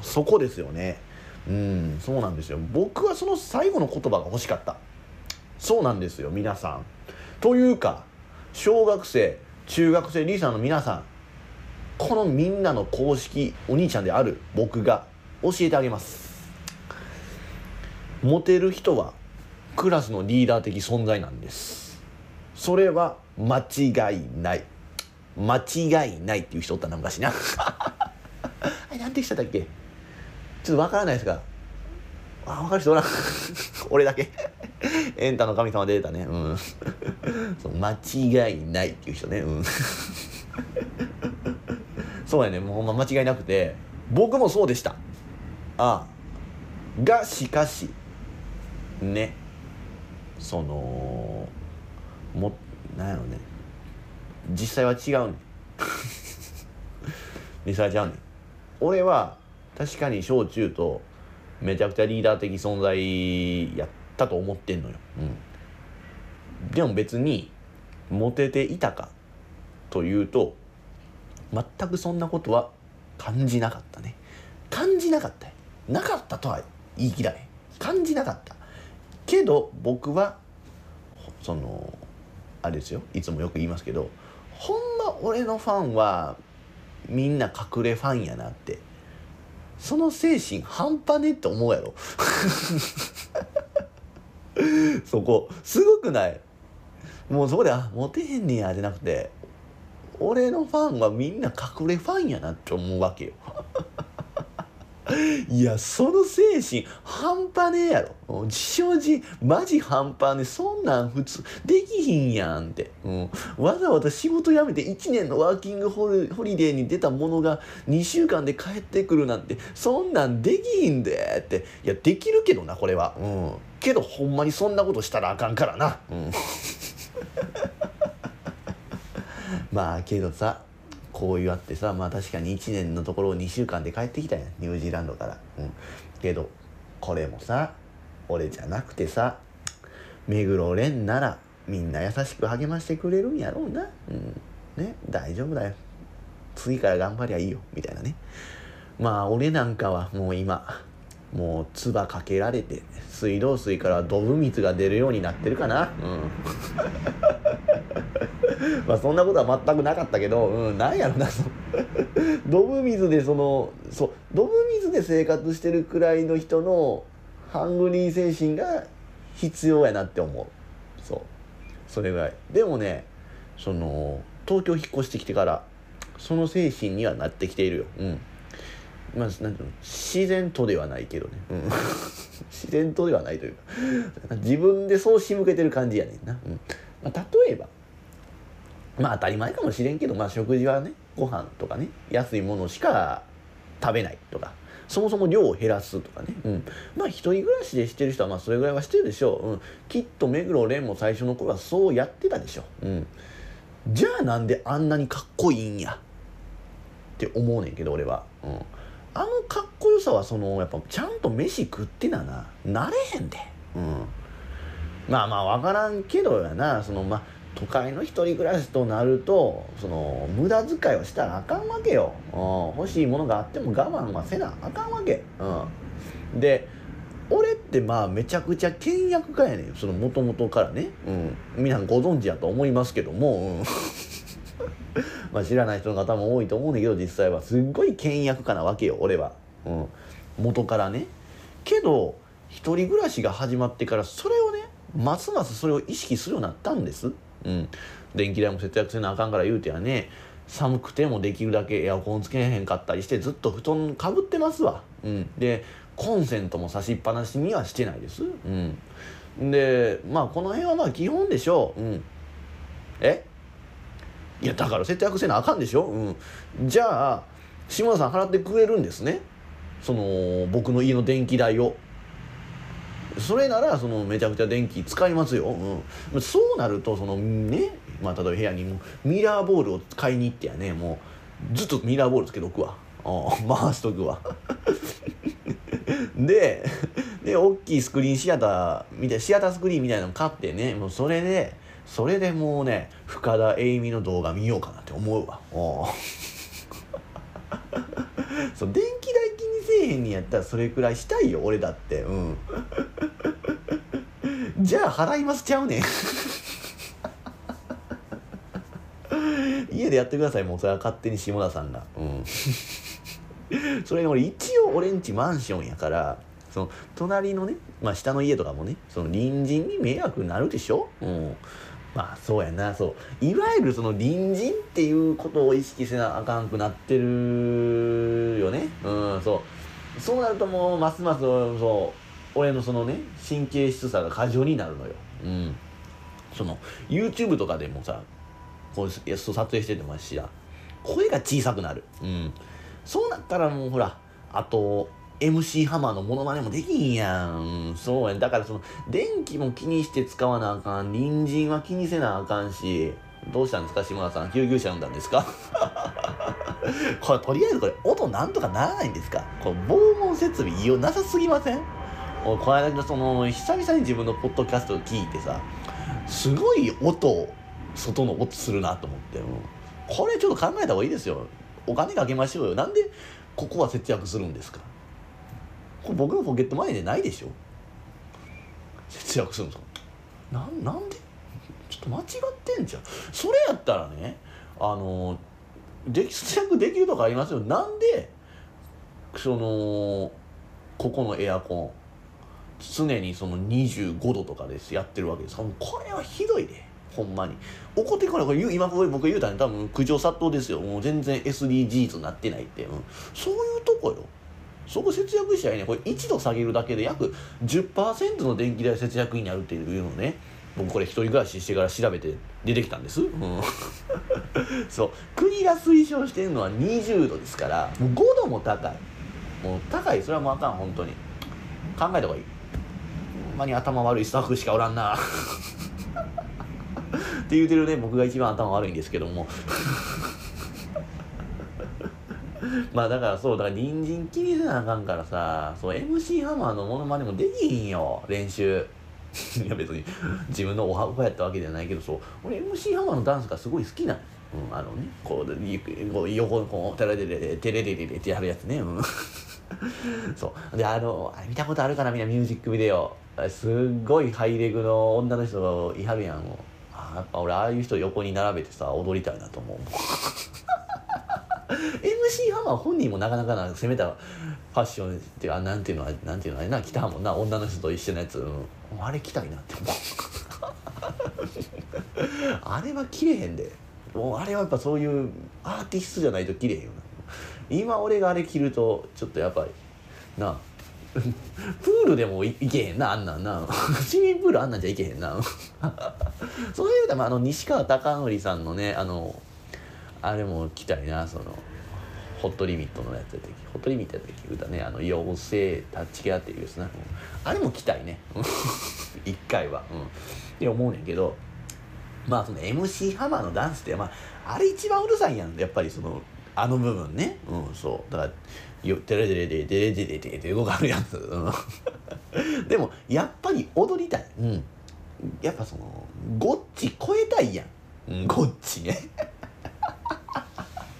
そこですよね。うんそうなんですよ。僕はその最後の言葉が欲しかった。そうなんですよ皆さん。というか小学生中学生リーさんの皆さん。このみんなの公式お兄ちゃんである僕が教えてあげます。モテる人はクラスのリーダー的存在なんです。それは間違いない。間違いないっていう人おったな昔なあれなんて人だっけ？ちょっとわからないですが。あ分かる人おらん。俺だけ。エンタの神様出てたね。うん。間違いないっていう人ね。うん。そうやねもうほんま間違いなくて。僕もそうでした。ああがしかしね。そのもなんやろね。実際は違うね実際は違うね俺は確かに小中とめちゃくちゃリーダー的存在やったと思ってんのよ、うん、でも別にモテていたかというと全くそんなことは感じなかったね。感じなかったなかったとは言い切らへん感じなかった。けど僕はそのあれですよ。いつもよく言いますけどほんま俺のファンはみんな隠れファンやなって。その精神半端ねって思うやろ。そこ。すごくない。もうそこであモテへんねやじゃなくて俺のファンはみんな隠れファンやなって思うわけよ。いやその精神半端ねえやろ。正直マジ半端ねえ。そんなん普通できひんやんって、うん、わざわざ仕事辞めて1年のワーキングホリデーに出たものが2週間で帰ってくるなんて。そんなんできひんでって。いやできるけどなこれは、うん、けどほんまにそんなことしたらあかんからな、うん、まあけどさこういうあってさまあ確かに1年のところを2週間で帰ってきたやんニュージーランドから。うん、けどこれもさ俺じゃなくてさ目黒蓮ならみんな優しく励ましてくれるんやろうな。うん。ね大丈夫だよ。次から頑張りゃいいよ。みたいなね。まあ俺なんかはもう今もう唾かけられて水道水からドブ水が出るようになってるかな。うん。まあそんなことは全くなかったけど、うん、なんやろなそ ドブ水でそのそうドブ水で生活してるくらいの人のハングリー精神が必要やなって思う。そう。それぐらい。でもねその東京引っ越してきてからその精神にはなってきているよ。うん。まあ、なんていうの自然とではないけどね、うん、自然とではないというか自分でそう仕向けてる感じやねんな、うん。まあ、例えばまあ当たり前かもしれんけど、まあ、食事はねご飯とかね安いものしか食べないとかそもそも量を減らすとかね、うん、まあ一人暮らしでしてる人はまあそれぐらいはしてるでしょう、うん、きっと目黒蓮も最初の頃はそうやってたでしょう、うん、じゃあなんであんなにかっこいいんやって思うねんけど俺は、うん、あのかっこよさはそのやっぱちゃんと飯食ってなな。なれへんで、うん、まあまあ分からんけどやな。そのまあ都会の一人暮らしとなるとその無駄遣いをしたらあかんわけよ、うん、欲しいものがあっても我慢はせなあかんわけ、うん、で俺ってまあめちゃくちゃ倹約家やねん。そのもともとからね、うん、皆さんご存知やと思いますけども、うん。まあ知らない人の方も多いと思うんだけど実際はすっごい倹約家なわけよ俺は、うん、元からね。けど一人暮らしが始まってからそれをねますますそれを意識するようになったんです。うん。電気代も節約せなあかんから言うてはね寒くてもできるだけエアコンつけへんかったりしてずっと布団かぶってますわ、うん、でコンセントも差しっぱなしにはしてないです、うん、でまあこの辺はまあ基本でしょう、うん、え？いやだから節約せなあかんでしょ、うん、じゃあ島田さん払ってくれるんですね？その僕の家の電気代を。それならそのめちゃくちゃ電気使いますよ、うん、そうなるとそのね、まあ、例えば部屋にもミラーボールを買いに行ってやね。もうずっとミラーボールつけとくわ。回しとくわ。でで大きいスクリーンシアターみたいなシアタースクリーンみたいなの買ってね。もうそれでそれでもうね深田栄美の動画見ようかなって思うわ。お そう電気代気にせえへんにやったらそれくらいしたいよ俺だって。うん。じゃあ払いますちゃうねん。家でやってくださいもう。それは勝手に下田さんが。うん。それに俺一応俺んちマンションやからその隣のね、まあ、下の家とかもねその隣人に迷惑になるでしょ、うん、まあそうやな。そう。いわゆるその隣人っていうことを意識せなあかんくなってるよね。うんそう。そうなるともうますますそう俺のそのね神経質さが過剰になるのよ。うん。その YouTube とかでもさこう撮影しててもしや声が小さくなる。うん。そうなったらもうほらあと MC ハマーのモノマネもできんやん。そうやん。だからその、電気も気にして使わなあかん。隣人は気にせなあかんし。どうしたんですか？志村さん。救急車呼んだんですか？これ、とりあえずこれ、音なんとかならないんですか？これ、防音設備いよなさすぎません？この間その、久々に自分のポッドキャストを聞いてさ、すごい音、外の音するなと思って。これちょっと考えた方がいいですよ。お金かけましょうよ。なんで、ここは節約するんですか？僕のポケットマネーでないでしょ？節約するんですかななんで？ちょっと間違ってんじゃん。それやったらねあので節約できるとかありますよ。なんでそのここのエアコン常にその25度とかですやってるわけです。これはひどいで。ほんまに。怒ってこない。これ今これ僕言うたね。多分苦情殺到ですよ。もう全然 SDGs になってないって、うん、そういうとこよ。そこ節約しちゃいね。これ1度下げるだけで約10%の電気代節約になるっていうのね。僕これ一人暮らししてから調べて出てきたんです、うん、そう。国が推奨してるのは20度ですからもう5度も高い。もう高い。それはもうあかん本当に。考えた方がいい。ほんまに頭悪いスタッフしかおらんな。って言うてるね僕が一番頭悪いんですけども。まあだからそうだから隣人気にせなあかんからさそう MC ハマーのモノマネもできひんよ練習。いや別に。自分のおはこやったわけじゃないけどそう。俺 MC ハマーのダンスがすごい好きなのうん、あのねこうこう横にこうテレレレレテレレレレってやるやつね、うん、そうであのあれ見たことあるかなみんなミュージックビデオすっごいハイレグの女の人がいはるやんもあやっぱ俺ああいう人横に並べてさ踊りたいなと思う MC ハマー本人もなかなかな攻めたファッションっていうかなんていうのはなんていうのあれな着たもんな女の人と一緒のやつ、うん、あれ着たいなって思う。あれは着れへんで。もうあれはやっぱそういうアーティストじゃないと着れへんよな。今俺があれ着るとちょっとやっぱりな プールでもいけへんなあんなんな。市民プールあんなんじゃいけへんな。そういうと、まあ、あの西川貴教さんのねあのあれも着たいなそのホットリミットのやつやったっけ？ホットリミットやったっ歌ねあの妖精タッチケアっていうやつな、あれも着たいね。一回は、うん、って思うねんけどまあその MC ハマーのダンスってまああれ一番うるさいやんやっぱりそのあの部分ね。うんそう。だからよテレテレテレテレテレテレって動かるやつ、うん、でもやっぱり踊りたい、うん、やっぱそのゴッチ超えたいやん、うん、ゴッチね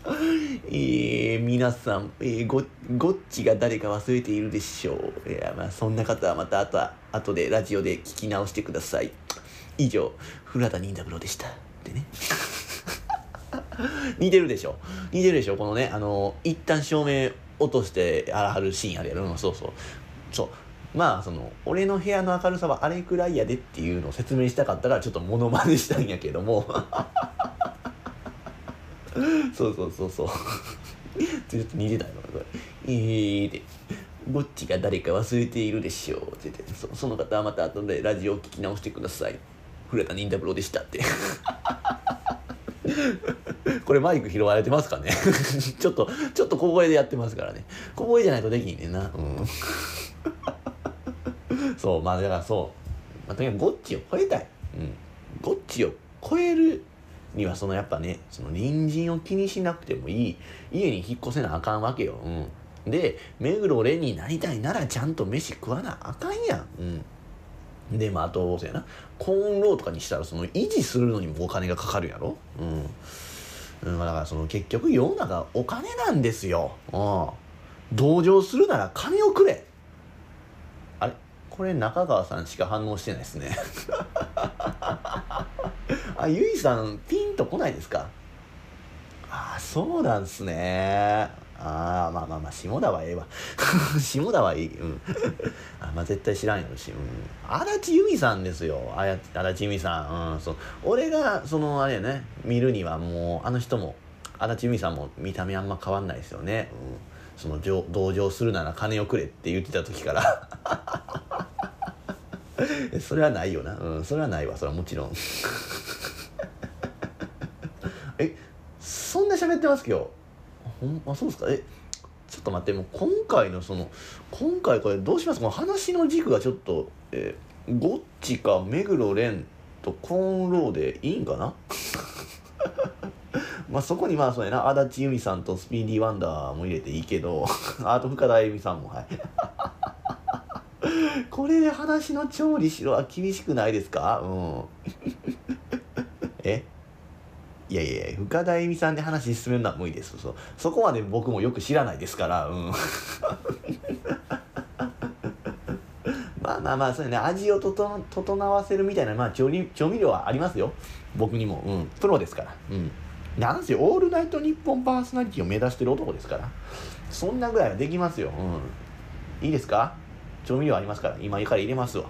えー、皆さん、えー、ごゴッチが誰か忘れているでしょう。いやまあそんな方はまた後後でラジオで聞き直してください。以上古畑任三郎でした。っ てね。似てるでしょ似てるでしょこのねあの一旦照明落としてあらはるシーンあるやろ、うん、そうそう。そう。まあその俺の部屋の明るさはあれくらいやでっていうのを説明したかったらちょっとモノマネしたんやけども。そうそうそうそう。ちょっと似てたよこれえーでぼっちが誰か忘れているでしょうって言って。そその方はまた後でラジオを聞き直してください。古田任三郎でしたって。これマイク拾われてますかね？ちょっとちょっと小声でやってますからね。小声じゃないとできんねんな。うん。そうまあだからそう、まあ、とにかくゴッチを超えたい、うん、ゴッチを超えるにはそのやっぱねその隣人を気にしなくてもいい。家に引っ越せなあかんわけよ、うん、で目黒蓮になりたいならちゃんと飯食わなあかんやん、うん。でまああとそうやな。コーンローとかにしたらその維持するのにもお金がかかるやろ。うん、うん、だからその結局世の中お金なんですよ。うん。同情するなら金をくれ。あれ？これ中川さんしか反応してないですね。あゆいさんピンとこないですか？あそうなんすね。ああまあまあまあ下田はええわ。下田はいい。うん。あまあ絶対知らんよし、うん、足立由美さんですよ。あや足立由美さん、うん、そう。俺がそのあれやね。見るにはもうあの人も足立由美さんも見た目あんま変わんないですよね、うん、その同情するなら金をくれって言ってた時から。それはないよな。うんそれはないわ。それはもちろん。えそんな喋ってます今日？ほんあそうですか？えちょっと待って。もう今回のその今回これどうします？か話の軸がちょっと、えー、ゴッチか目黒蓮とコーンローでいいんかな？まあそこにまあそうやな。足立由美さんとスピーディーワンダーも入れていいけどあと深田恵美さんもはい。これで話の調理しろは厳しくないですか？うん。え？いやいや深田恵美さんで話進めるのは無理です。そそこまで僕もよく知らないですから。うん。まあまあまあそうね。味を整わせるみたいな、まあ、調理調味料はありますよ。僕にも、うん、プロですから。うん。なんせオールナイトニッポンパーソナリティを目指してる男ですから。そんなぐらいはできますよ、うん、いいですか？調味料ありますから今から入れますわ。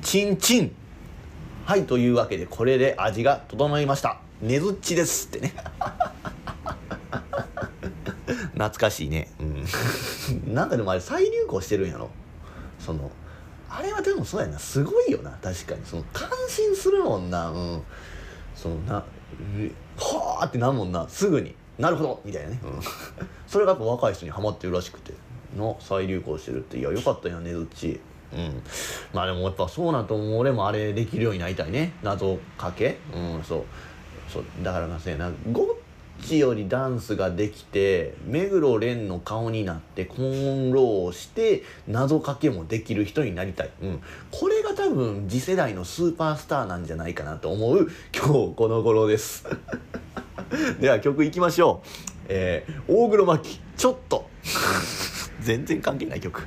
チンチン。はいというわけでこれで味が整いました。ねずっちですってね。懐かしいね。うん。なんかでもあれ再流行してるんやろ。そのあれはでもそうやな。すごいよな。確かに。その感心するもんな。うん。そのなはあってなるもんな。すぐに。なるほど。みたいなね、うん、それがやっぱ若い人にはまってるらしくて。の再流行してるっていやよかったよねずっち。うん。まあでもやっぱそうなと思う俺もあれできるようになりたいね。謎かけ。うんそう。そうだからまあそうやな。ゴッチよりダンスができて目黒蓮の顔になってコンローして謎かけもできる人になりたい、うん、これが多分次世代のスーパースターなんじゃないかなと思う今日この頃です。では曲いきましょう、えー、大黒摩季ちょっと。全然関係ない曲。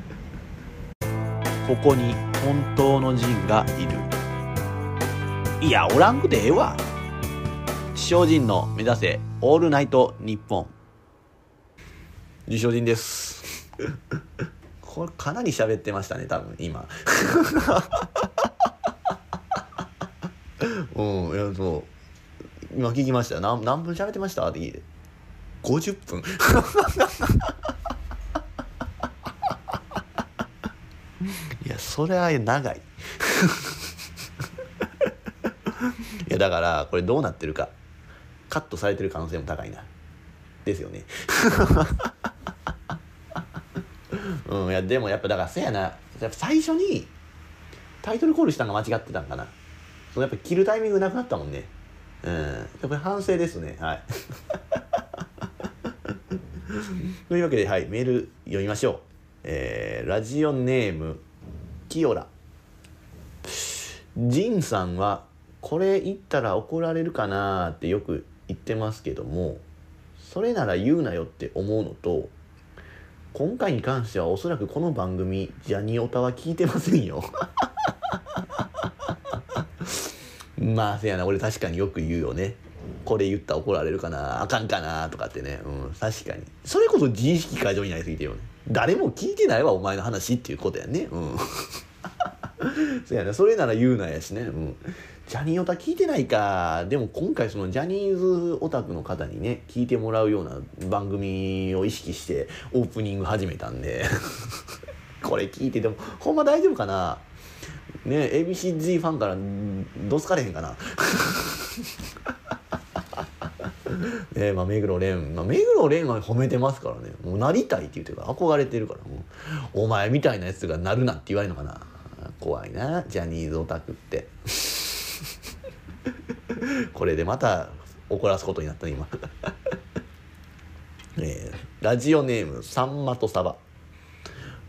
ここに本当のジンがいる。いやおらんくてええわ。地人の目指せオールナイト日本自称人です。これかなり喋ってましたね多分今。うんいやそう。今聞きました。何何分喋ってました？って聞いて。50分いやそれは長い。いやだからこれどうなってるか。カットされてる可能性も高いな。ですよね。うんいやでもやっぱだからせやな。やっぱ最初にタイトルコールしたのが間違ってたんかな。そのやっぱ切るタイミングなくなったもんね。うん。やっぱり反省ですね。はい。というわけではいメール読みましょう。えー、ラジオネームキヨラジンさんはこれ言ったら怒られるかなってよく言ってますけどもそれなら言うなよって思うのと今回に関してはおそらくこの番組ジャニオタは聞いてませんよ。まあせやな俺確かによく言うよね。これ言ったら怒られるかなあかんかなとかってね。うん確かに。それこそ自意識過剰になりすぎてるよね。誰も聞いてないわお前の話っていうことやね。うん。そうやな。それなら言うなやしね。うん。ジャニーオタ聞いてないか。でも今回そのジャニーズオタクの方にね聞いてもらうような番組を意識してオープニング始めたんで。これ聞いててもほんま大丈夫かな？ね ABCG ファンからどつかれへんかな？ねまあ、目黒蓮、まあ、目黒蓮は褒めてますからね。もうなりたいって言ってるから。憧れてるから。もうお前みたいなやつがなるなって言われるのかな。怖いな。ジャニーズオタクって。これでまた怒らすことになったね今。えー、ラジオネームさんまとさば。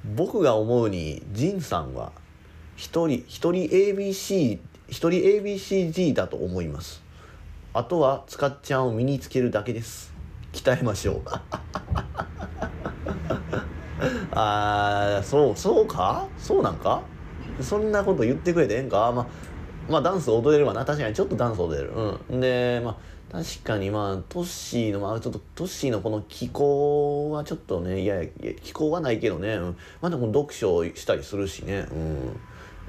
僕が思うに仁さんは一人一人 ABC 一人 ABCG だと思います。あとは使っちゃんを身につけるだけです。鍛えましょう。ああそうそうか？そうなんか？そんなこと言ってくれてええんか？まあまあダンス踊れるわな。確かにちょっとダンス踊れる。うん。でまあ確かにまあトッシーのまあちょっとトッシーのこの気候はちょっとねいやいや気候はないけどね、うん、まあでも読書したりするしね。うん。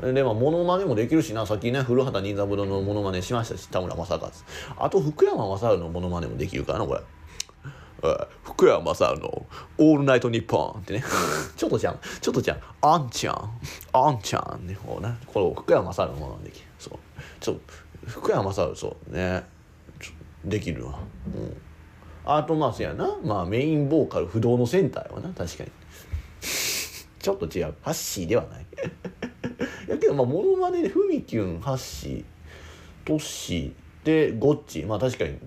でまあモノマネもできるしな。さっきね古畑任三郎のモノマネしましたし田村正和。あと福山雅治のモノマネもできるからなこれ。福山雅治の「オールナイトニッポン」ってね。ちょっとじゃんちょっとじゃんあんちゃん。あんちゃんね。こうね。これ福山雅治のものなんできる。そう。ちょ福山雅治そうね。できるわ。うん。アートマースやな。まあメインボーカル不動のセンターやわな。確かにちょっと違う。ハッシーではない。やけどまあモノマネでふみきゅんハッシートッシーでゴッチ。まあ確かに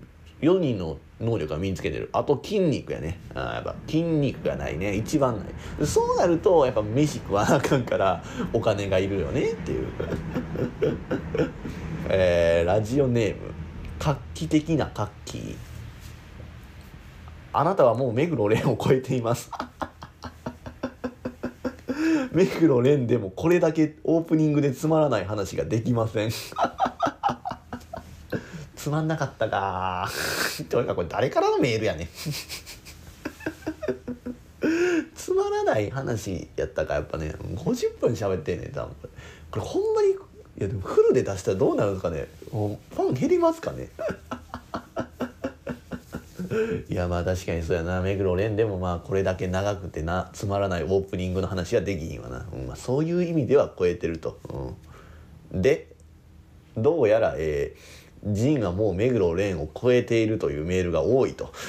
4人の能力が身につけてる。あと筋肉やね。あやっぱ筋肉がないね。一番ない。そうなるとやっぱ飯食わなあかんからお金がいるよねっていう。えー、ラジオネーム。画期的な活気あなたはもう目黒蓮を超えています。目黒蓮でもこれだけオープニングでつまらない話ができません。つまんなかったか。というかこれ誰からのメールやねつまらない話やったかやっぱね。50分喋ってんねん多分。これほんまにいやでもフルで出したらどうなるんですかね。ファン減りますかね。いやまあ確かにそうやな。目黒蓮でもまあこれだけ長くてなつまらないオープニングの話はできひんわな、うんまあ、そういう意味では超えてると、うん、でどうやらえージンがもう目黒蓮を超えているというメールが多いと。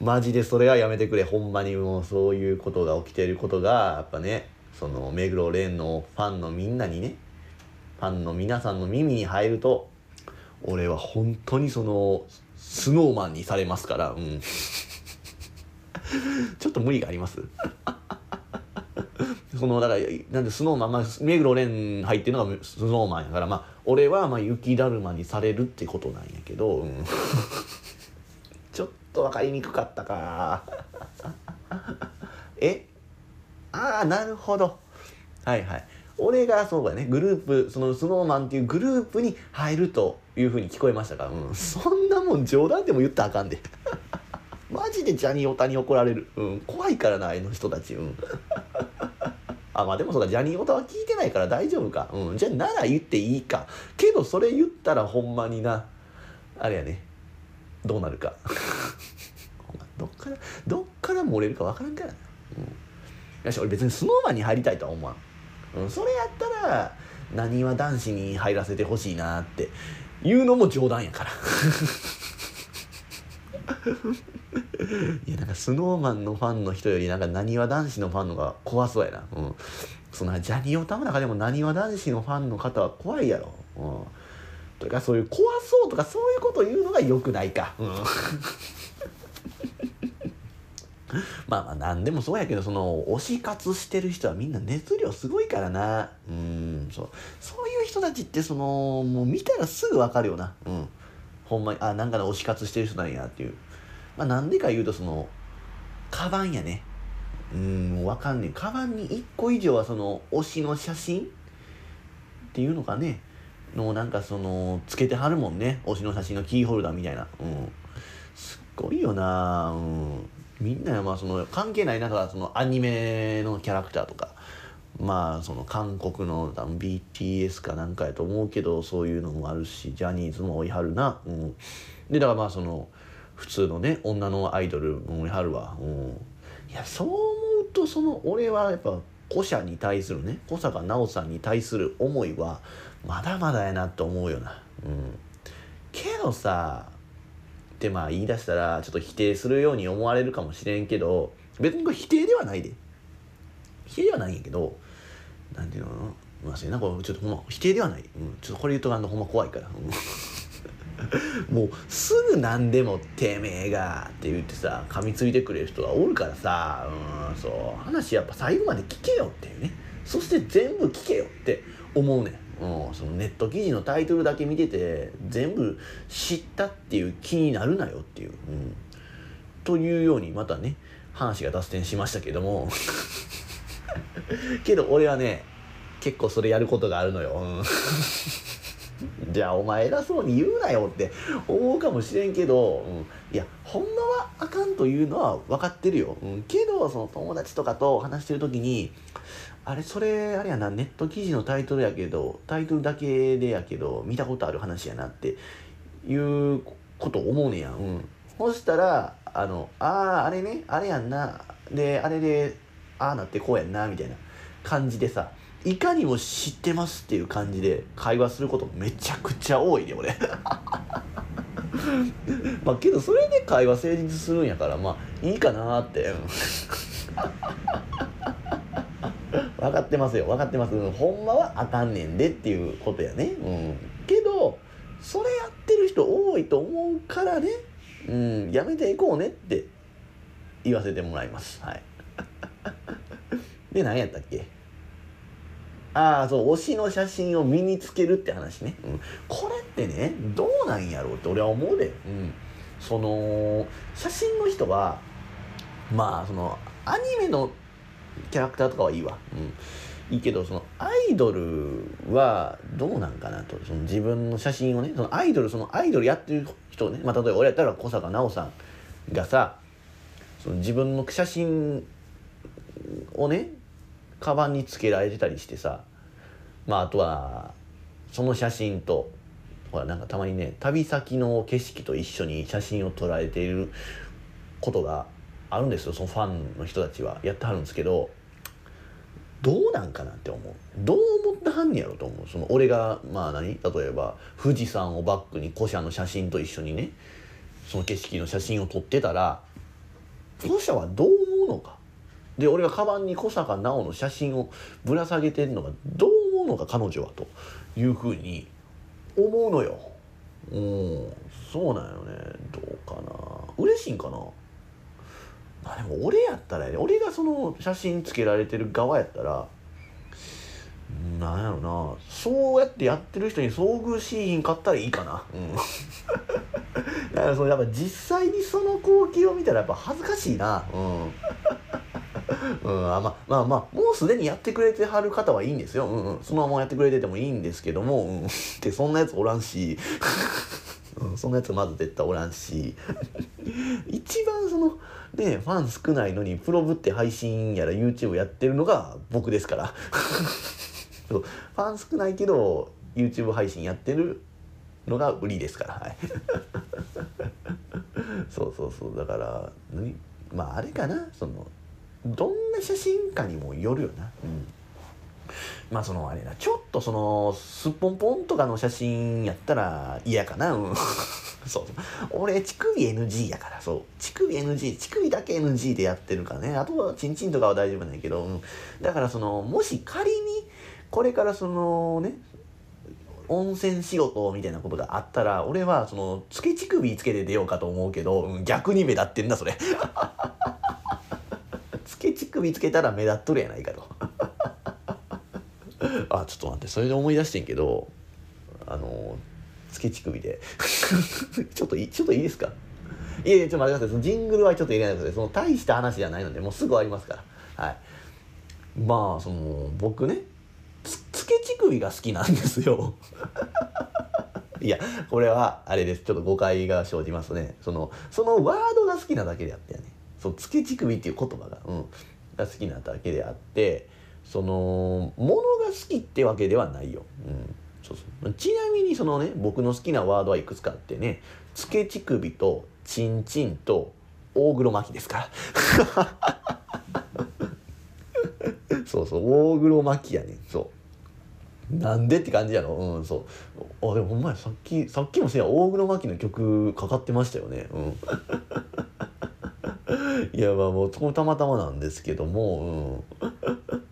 マジでそれはやめてくれ。ほんまにもうそういうことが起きていることがやっぱねその目黒蓮のファンのみんなにねファンの皆さんの耳に入ると俺は本当にそのスノーマンにされますからうん。ちょっと無理があります？そのだからなんでスノーマン、まあ、目黒蓮入ってるのがスノーマンやからまあ俺はまあ雪だるまにされるってことなんやけど、うん、ちょっと分かりにくかったか。え？ああなるほど。はいはい。俺がそうだね。グループそのスノーマンっていうグループに入るというふうに聞こえましたから、うん、そんなもん冗談でも言ったらあかんで。マジでジャニオタに怒られる、うん、怖いからなあの人たち。うん。あまあでもそうかジャニーオタは聞いてないから大丈夫か、うん、じゃあなら言っていいか。けどそれ言ったらほんまにな。あれやね。どうなるか。どっからどっから漏れるか分からんからな、うん、よし俺別にスノーマンに入りたいとは思わん。うん、それやったらなにわ男子に入らせてほしいなっていうのも冗談やから。いやなんかスノーマンのファンの人よりなんかなにわ男子のファンのが怖そうやな。うん。そんなジャニオタの中でもなにわ男子のファンの方は怖いやろ。うん。とかそういう怖そうとかそういうこと言うのがよくないか。うん。まあまあ何でもそうやけどその推し活してる人はみんな熱量すごいからな。うんそう。そういう人たちってそのもう見たらすぐ分かるよな。うん。ほんまにあなんかの推し活してる人なんやっていう。まあなんでか言うとそのカバンやね。うん分かんねえ。カバンに1個以上はその推しの写真っていうのかね。のなんかそのつけてはるもんね。推しの写真のキーホルダーみたいな。うん。すっごいよな。うん。みんなまあその関係ない中そのアニメのキャラクターとかまあその韓国の BTS かなんかやと思うけどそういうのもあるしジャニーズも追いはるな、うん、でだからまあその普通のね女のアイドルも追いはるわ、うん、いやそう思うとその俺はやっぱ古社に対するね小坂奈緒さんに対する思いはまだまだやなと思うよな、うん、けどさってまあ言い出したらちょっと否定するように思われるかもしれんけど別にこれ否定ではないで。否定ではないんやけどなんていうのまあな。んかちょっとほんま否定ではない、うん、ちょっとこれ言うとあのほんま怖いから、もうすぐ何でも「てめえが」って言ってさ噛みついてくれる人がおるからさ。うん。そう。話やっぱ最後まで聞けよっていうね。そして全部聞けよって思うねん。うん、そのネット記事のタイトルだけ見てて全部知ったっていう気になるなよっていう、うん、というようにまたね話が脱線しましたけども。けど俺はね結構それやることがあるのよ、うん、じゃあお前偉そうに言うなよって思うかもしれんけど、うん、いやほんまはあかんというのは分かってるよ、うん、けどその友達とかと話してる時にあれそれあれやなネット記事のタイトルやけどタイトルだけでやけど見たことある話やなっていうこと思うねやん、うん、そしたらあのあああれねあれやんな。であれでああなってこうやんなみたいな。感じでさいかにも知ってますっていう感じで会話することめちゃくちゃ多いで俺。まあけどそれで会話成立するんやからまあいいかなって。分かってますよ分かってます、うん、ほんまはあかんねんでっていうことやね。うん。けどそれやってる人多いと思うからね。うんやめていこうねって言わせてもらいます。はい。で何やったっけ？ああそう推しの写真を身につけるって話ね、うん、これってねどうなんやろうって俺は思うで、うん、その写真の人はまあそのアニメのキャラクターとかはいいわ。うん。いいけど、そのアイドルはどうなんかなと。その自分の写真をね、そのアイドル、そのアイドルやってる人ね、まあ例えば俺やったら小坂奈緒さんがさ、その自分の写真をね、カバンにつけられてたりしてさ、まああとは、その写真と、ほらなんかたまにね、旅先の景色と一緒に写真を撮られていることがあるんですよそのファンの人たちは。やってはるんですけどどうなんかなって思う。どう思ってはんねやろと思う。その俺がまあ何？例えば富士山をバックに古社の写真と一緒にねその景色の写真を撮ってたら古社はどう思うのか？で俺がカバンに小坂奈緒の写真をぶら下げてるのがどう思うのか彼女はと。いうふうに思うのよ。うん。そうなんよね。どうかな。嬉しいんかな？あでも俺やったらね俺がその写真つけられてる側やったらなんやろな。そうやってやってる人に遭遇しひんかったらいいかな。うん。だからそのやっぱ実際にその光景を見たらやっぱ恥ずかしいな。うん。うん、あまあまあまあもうすでにやってくれてはる方はいいんですよ、うんうん、そのままやってくれててもいいんですけども、うん、でそんなやつおらんし、うん、そんなやつまず絶対おらんし。一番そのでファン少ないのにプロぶって配信やら YouTube やってるのが僕ですから。そう。ファン少ないけど YouTube 配信やってるのが売りですから。はい。そうそうそう。だからまああれかな。そのどんな写真家にもよるよな。うん。まあそのあれなちょっとそのすっぽんぽんとかの写真やったら嫌かな。うん。そう俺乳首 NG やからそう。乳首 NG 乳首だけ NG でやってるからね。あとはチンチンとかは大丈夫なんやけど、うん、だからそのもし仮にこれからそのね温泉仕事みたいなことがあったら俺はそのつけ乳首つけて出ようかと思うけど、うん、逆に目立ってんだそれ。つけ乳首つけたら目立っとるやないかと。あちょっと待ってそれで思い出してんけどあのつけ乳首で。ちょっとちょっといいですか？いやいやちょっと待ってください。そのジングルはちょっと入れないのでその大した話じゃないのでもうすぐ終わりますから。はい。まあその僕ねつつけ乳首が好きなんですよ。いやこれはあれです。ちょっと誤解が生じますね。そのそのワードが好きなだけであってね。そうつけ乳首っていう言葉が,、うん、が好きなだけであってそのものが好きってわけではないよ、うん、そうそう。ちなみにそのね僕の好きなワードはいくつかあってねつけ乳首とちんちんと大黒摩季ですから。そうそう。大黒摩季やねん。そう。なんでって感じやろ。うんそう。あでもほんまや。さっきさっきもせや大黒摩季の曲かかってましたよね。うん。いやまあもうたまたまなんですけどもうん。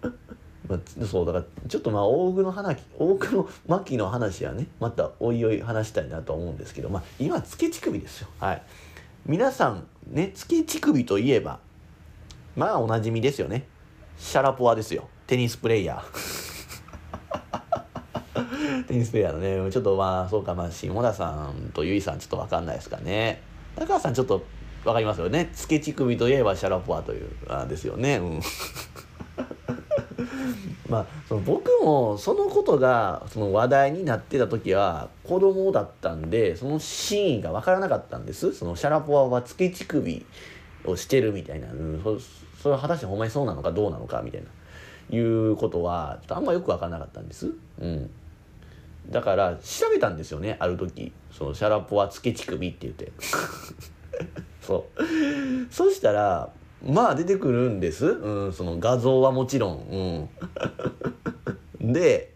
まあ、そうだからちょっとまあ大黒花大黒摩季の話はねまたおいおい話したいなと思うんですけどまあ今つけ乳首ですよ。はい。皆さんねつけ乳首といえばまあおなじみですよね。シャラポワですよ。テニスプレイヤー。テニスプレイヤーのねちょっとまあそうかまあ下田さんとゆいさんちょっと分かんないですかね。高橋さんちょっと分かりますよね。つけ乳首といえばシャラポワというあですよね。うん。まあその僕もそのことがその話題になってた時は子供だったんでその真意が分からなかったんです。そのシャラポワはつけ乳首をしてるみたいな、うん、そそれは果たしてほんまにそうなのかどうなのかみたいな。いうことはちょっとあんまよく分からなかったんです。うん。だから調べたんですよねある時。そのシャラポワつけ乳首って言って。そう。そしたらまあ出てくるんです、うん、その画像はもちろん、うん、で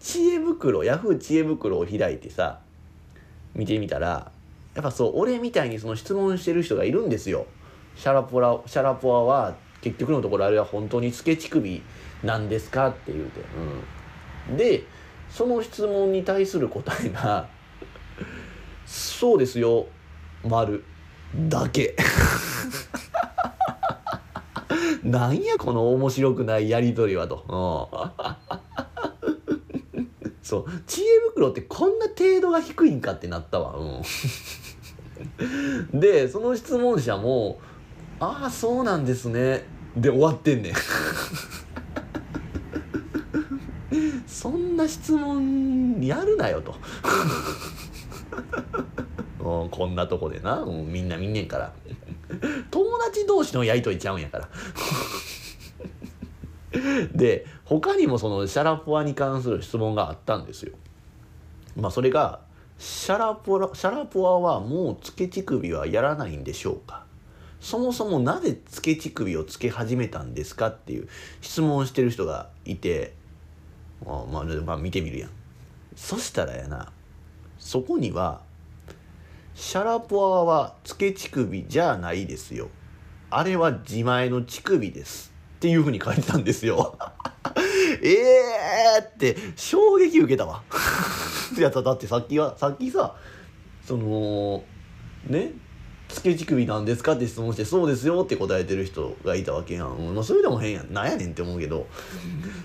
知恵袋ヤフー知恵袋を開いてさ見てみたらやっぱそう俺みたいにその質問してる人がいるんですよ。シャラポラシャラポワは結局のところあれは本当につけ乳首なんですかって言うて、うん、でその質問に対する答えが「そうですよ丸。だけ」なんやこの面白くないやり取りはと。そう知恵袋ってこんな程度が低いんかってなったわ。うん、でその質問者も「ああそうなんですね」で終わってんねん。そんな質問やるなよと。こんなとこでな、うん、みんな見んねんから。友達同士のやりとりちゃうんやから で他にもそのシャラポワに関する質問があったんですよまあそれがシャラポラシャラポワはもうつけ乳首はやらないんでしょうかそもそもなぜつけ乳首をつけ始めたんですかっていう質問をしてる人がいてあまあ、まあ見てみるやんそしたらやなそこにはシャラポワはつけ乳首じゃないですよ。あれは自前の乳首です。っていうふうに書いてたんですよ。ええって衝撃受けたわ。い やだってさっきはさっきさそのねつけ乳首なんですかって質問して「そうですよ」って答えてる人がいたわけやん、うんまあ、それでも変やん。なんやねんって思うけど。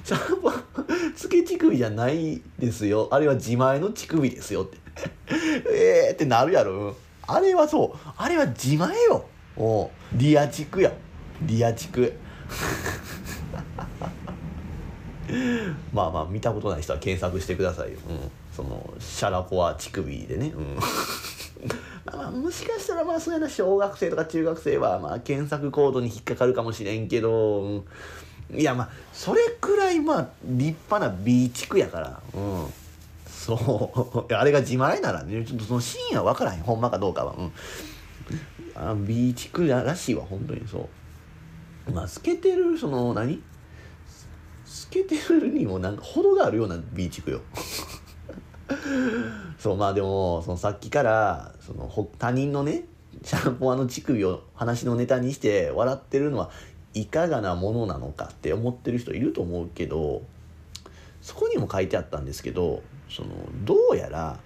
つけ乳首じゃないですよ。あれは自前の乳首ですよって。ええってなるやろ、うんあれはそう。あれは自前よ。おう。リアチクや。リアチク まあまあ見たことない人は検索してくださいよ、うん、そのシャラポワ乳首でね、うん。まあまあもしかしたらまあそうやな小学生とか中学生はまあ検索コードに引っかかるかもしれんけど、うん。いやまあそれくらいまあ立派な B 地区やから。うん。そう。あれが自前ならねちょっとそのシーンは分からへん。ほんまかどうかは。うん。あ B 地区らしいわ本当にそうまあ透けてるその何？透けてるにもなんか程があるような B 地区よ。そうまあでもそのさっきからその他人のねシャンポアの乳首を話のネタにして笑ってるのはいかがなものなのかって思ってる人いると思うけどそこにも書いてあったんですけどそのどうやら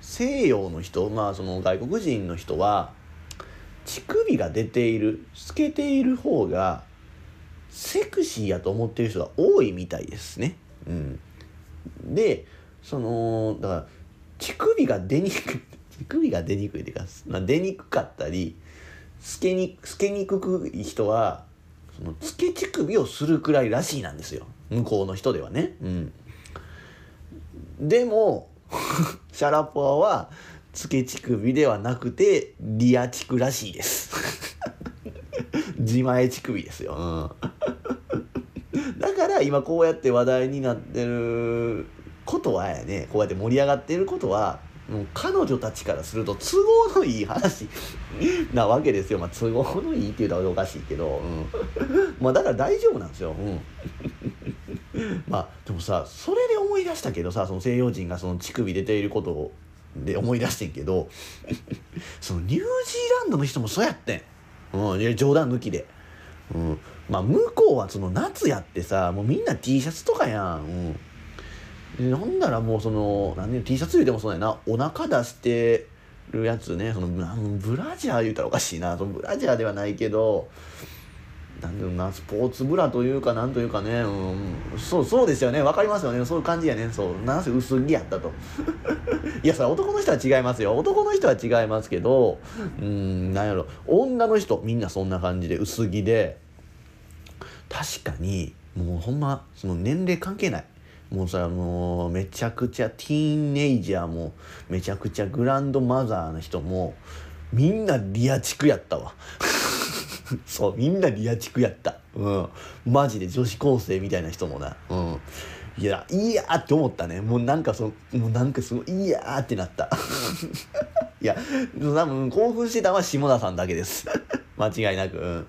西洋の人まあその外国人の人は乳首が出ている透けている方がセクシーやと思ってる人が多いみたいですね。うん、でそのだから乳首が出にくい 乳首が出にくいっていうかま出にくかったり透けに透けにくい人はそのつけ乳首をするくらいらしいなんですよ向こうの人ではね。うん、でも シャラポワはつけ乳首ではなくてリア乳らしいです。自前乳首ですよ。うん、だから今こうやって話題になってることはやねこうやって盛り上がってることはもう彼女たちからすると都合のいい話なわけですよ。まあ都合のいいって言うとおかしいけど、うん、まあだから大丈夫なんですよ。うん、まあでもさそれで思い出したけどさその西洋人がその乳首出ていることをで思い出してんけどそのニュージーランドの人もそうやってん、うん、冗談抜きで。うん、まあ向こうはその夏やってさもうみんな T シャツとかやん、うん、なんならもうその何ね T シャツ言うてもそうやな。お腹出してるやつね。そのブラジャー言うたらおかしいな。そのブラジャーではないけどなんだろうなスポーツブラというかなんというかね、うん、そうそうですよね。わかりますよね。そういう感じやね。そう。なんせ薄着やったと。いやそれ男の人は違いますよ。男の人は違いますけどうんなんやろ。女の人みんなそんな感じで薄着で。確かにもうほんまその年齢関係ない。もうさもうめちゃくちゃティーンネイジャーもめちゃくちゃグランドマザーの人もみんなリアチクやったわ。そうみんなリアチクやった。うん。マジで女子高生みたいな人もな。うん。いやいいやーって思ったね。もうなんかそのもうなんかすごいいやーってなった。いや多分興奮してたのは下田さんだけです。間違いなく、うん。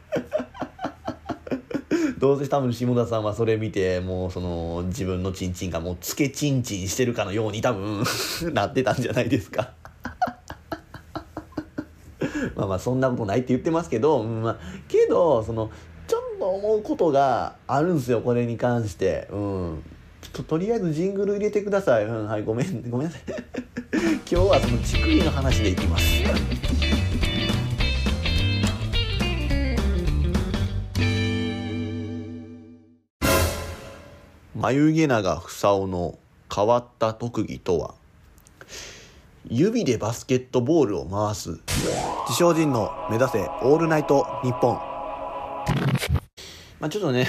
どうせ多分下田さんはそれ見てもうその自分のチンチンがもうつけチンチンしてるかのように多分なってたんじゃないですか。まあまあそんなことないって言ってますけど、まあ、けどそのちょっと思うことがあるんですよこれに関して。うん。ととりあえずジングル入れてください、うん、はいごめんごめんなさい。今日はその乳首の話でいきます。眉毛長房夫の変わった特技とは？指でバスケットボールを回す。自称人の目指せオールナイト日本まあちょっとね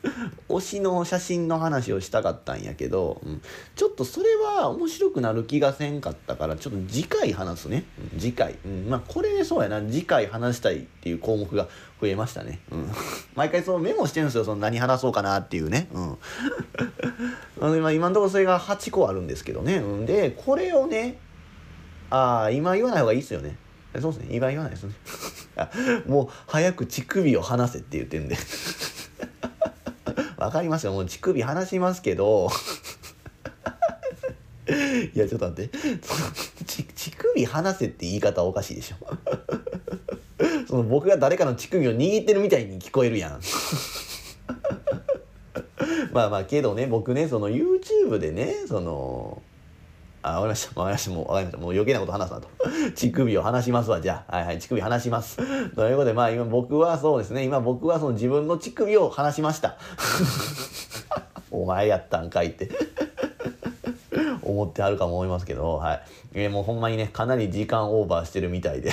推しの写真の話をしたかったんやけど、うん、ちょっとそれは面白くなる気がせんかったからちょっと次回話すね、うん、次回、うん、まあこれそうやな。次回話したいっていう項目が増えましたね、うん、毎回そのメモしてるんですよその何話そうかなっていうね、うん。今今のところそれが8個あるんですけどね、でこれをねああ今言わない方がいいですよね。そうですね。今言わないですね。もう早く乳首を離せって言ってんで。わかりますよ。もう乳首離しますけど。いやちょっと待って。乳首離せって言い方おかしいでしょ。その僕が誰かの乳首を握ってるみたいに聞こえるやん。まあまあけどね僕ねその YouTube でねそのあ、わかりました。わかりました。もうわかりました。もう余計なこと話すなと。乳首を話しますわ、じゃあ。はいはい、乳首話します。ということで、まあ今僕はそうですね、今僕はその自分の乳首を話しました。お前やったんかいって思ってあるかも思いますけど、はい。えー、もうほんまにね、かなり時間オーバーしてるみたいで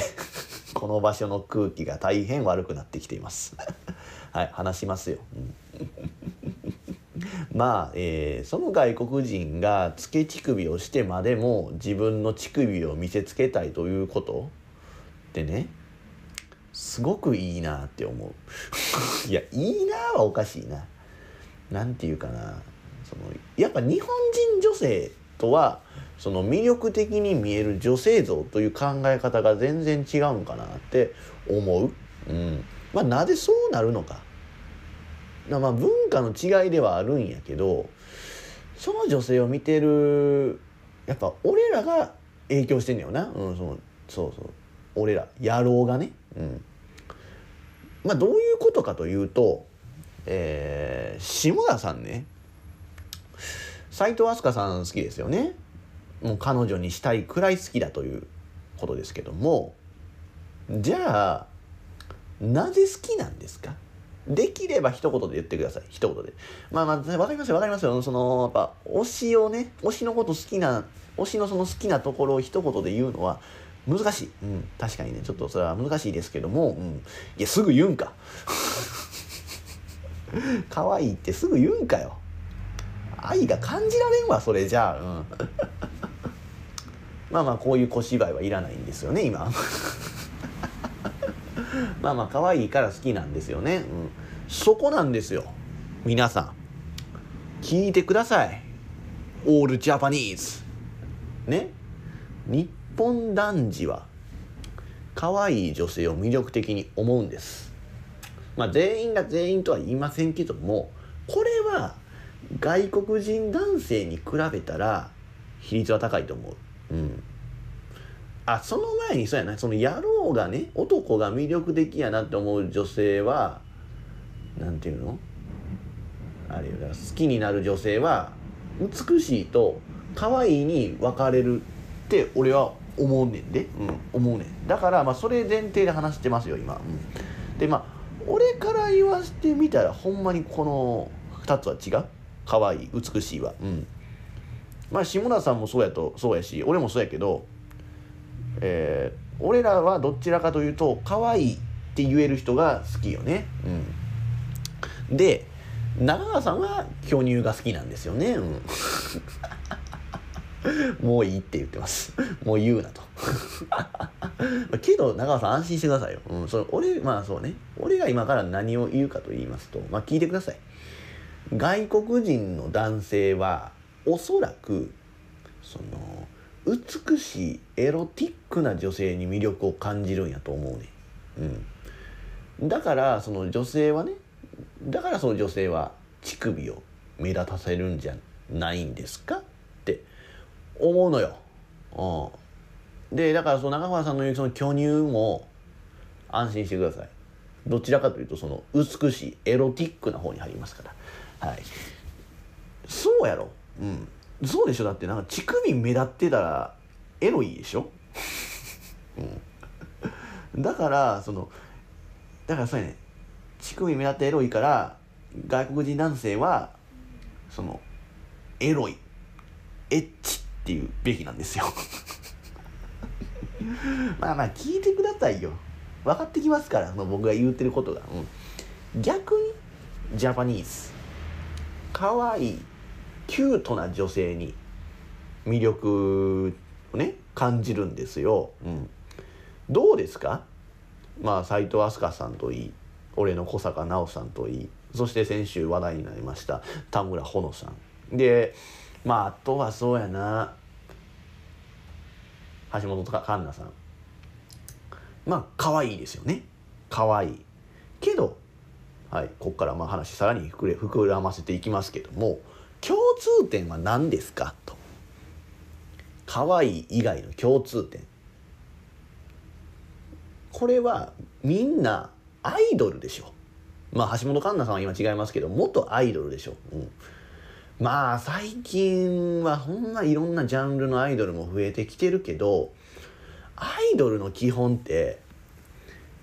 この場所の空気が大変悪くなってきていますはい、話しますよ。まあ、えー、その外国人がつけ乳首をしてまでも自分の乳首を見せつけたいということってねすごくいいなって思う いやいいなはおかしいななんていうかなそのやっぱ日本人女性とはその魅力的に見える女性像という考え方が全然違うんかなって思う。うん、まあなぜそうなるのか。まあ文化の違いではあるんやけどその女性を見てるやっぱ俺らが影響してんねよな、うん、そのそうそう。俺ら野郎がね。うん、まあどういうことかというと、えー、下田さんね。斎藤飛鳥さん好きですよね。もう彼女にしたいくらい好きだということですけども。じゃあなぜ好きなんですか？できれば一言で言ってください。一言で。まあまあ分かりますよ分かりますよ。そのやっぱ推しをね推しのこと好きな推しのその好きなところを一言で言うのは難しい、うん、確かにね。ちょっとそれは難しいですけども、うん、いやすぐ言うんか。可愛いってすぐ言うんかよ。愛が感じられんわそれじゃあ、うん、まあまあこういう小芝居はいらないんですよね今。まあまあ可愛いから好きなんですよね、うん、そこなんですよ。皆さん。聞いてください。オールジャパニーズね。日本男児は可愛い女性を魅力的に思うんです。まあ全員が全員とは言いませんけどもこれは外国人男性に比べたら比率は高いと思う。うん。あ、その前にそうやな、その野郎がね、男が魅力的やなって思う女性は、なんていうの？あれよ、だから好きになる女性は、美しいと可愛いに分かれるって俺は思うねんで。うん、思うねん。だから、まあ、それ前提で話してますよ、今。うん、で、まあ、俺から言わせてみたら、ほんまにこの2つは違う。可愛い美しいわうんまあ志村さんもそうやとそうやし俺もそうやけどえー、俺らはどちらかというと可愛いって言える人が好きよねうんで中川さんは巨乳が好きなんですよねうん もういいって言ってます。もう言うなと。けど、中川さん安心してくださいよ。うん、それ俺、まあそうね。俺が今から何を言うかと言いますと、まあ聞いてください。外国人の男性はおそらくその美しいエロティックな女性に魅力を感じるんやと思うね、うん、だからその女性はねだからその女性は乳首を目立たせるんじゃないんですか？って思うのよ。うん、でだからその中川さんの言うその巨乳も安心してください。どちらかというとその美しいエロティックな方に入りますから。はい。そうやろ。うん。そうでしょ？だってなんか乳首目立ってたらエロいでしょ、うん、だからそのだからそうやね。乳首目立ってエロいから外国人男性はそのエロいエッチっていうべきなんですよ。まあまあ聞いてくださいよ。分かってきますからその僕が言うてることが、うん、逆にジャパニーズ可愛い。キュートな女性に魅力をね感じるんですよ。うん、どうですか？まあ斎藤飛鳥さんといい俺の小坂直さんといいそして先週話題になりました田村穂乃さん。でまああとはそうやな。橋本環奈さん。まあ可愛いですよね。可愛い。けどはい、ここからまあ話さらに膨れ膨らませていきますけども共通点は何ですか？と可愛い以外の共通点これはみんなアイドルでしょまあ橋本環奈さんは今違いますけど元アイドルでしょ、うん、まあ最近はほんないろんなジャンルのアイドルも増えてきてるけどアイドルの基本って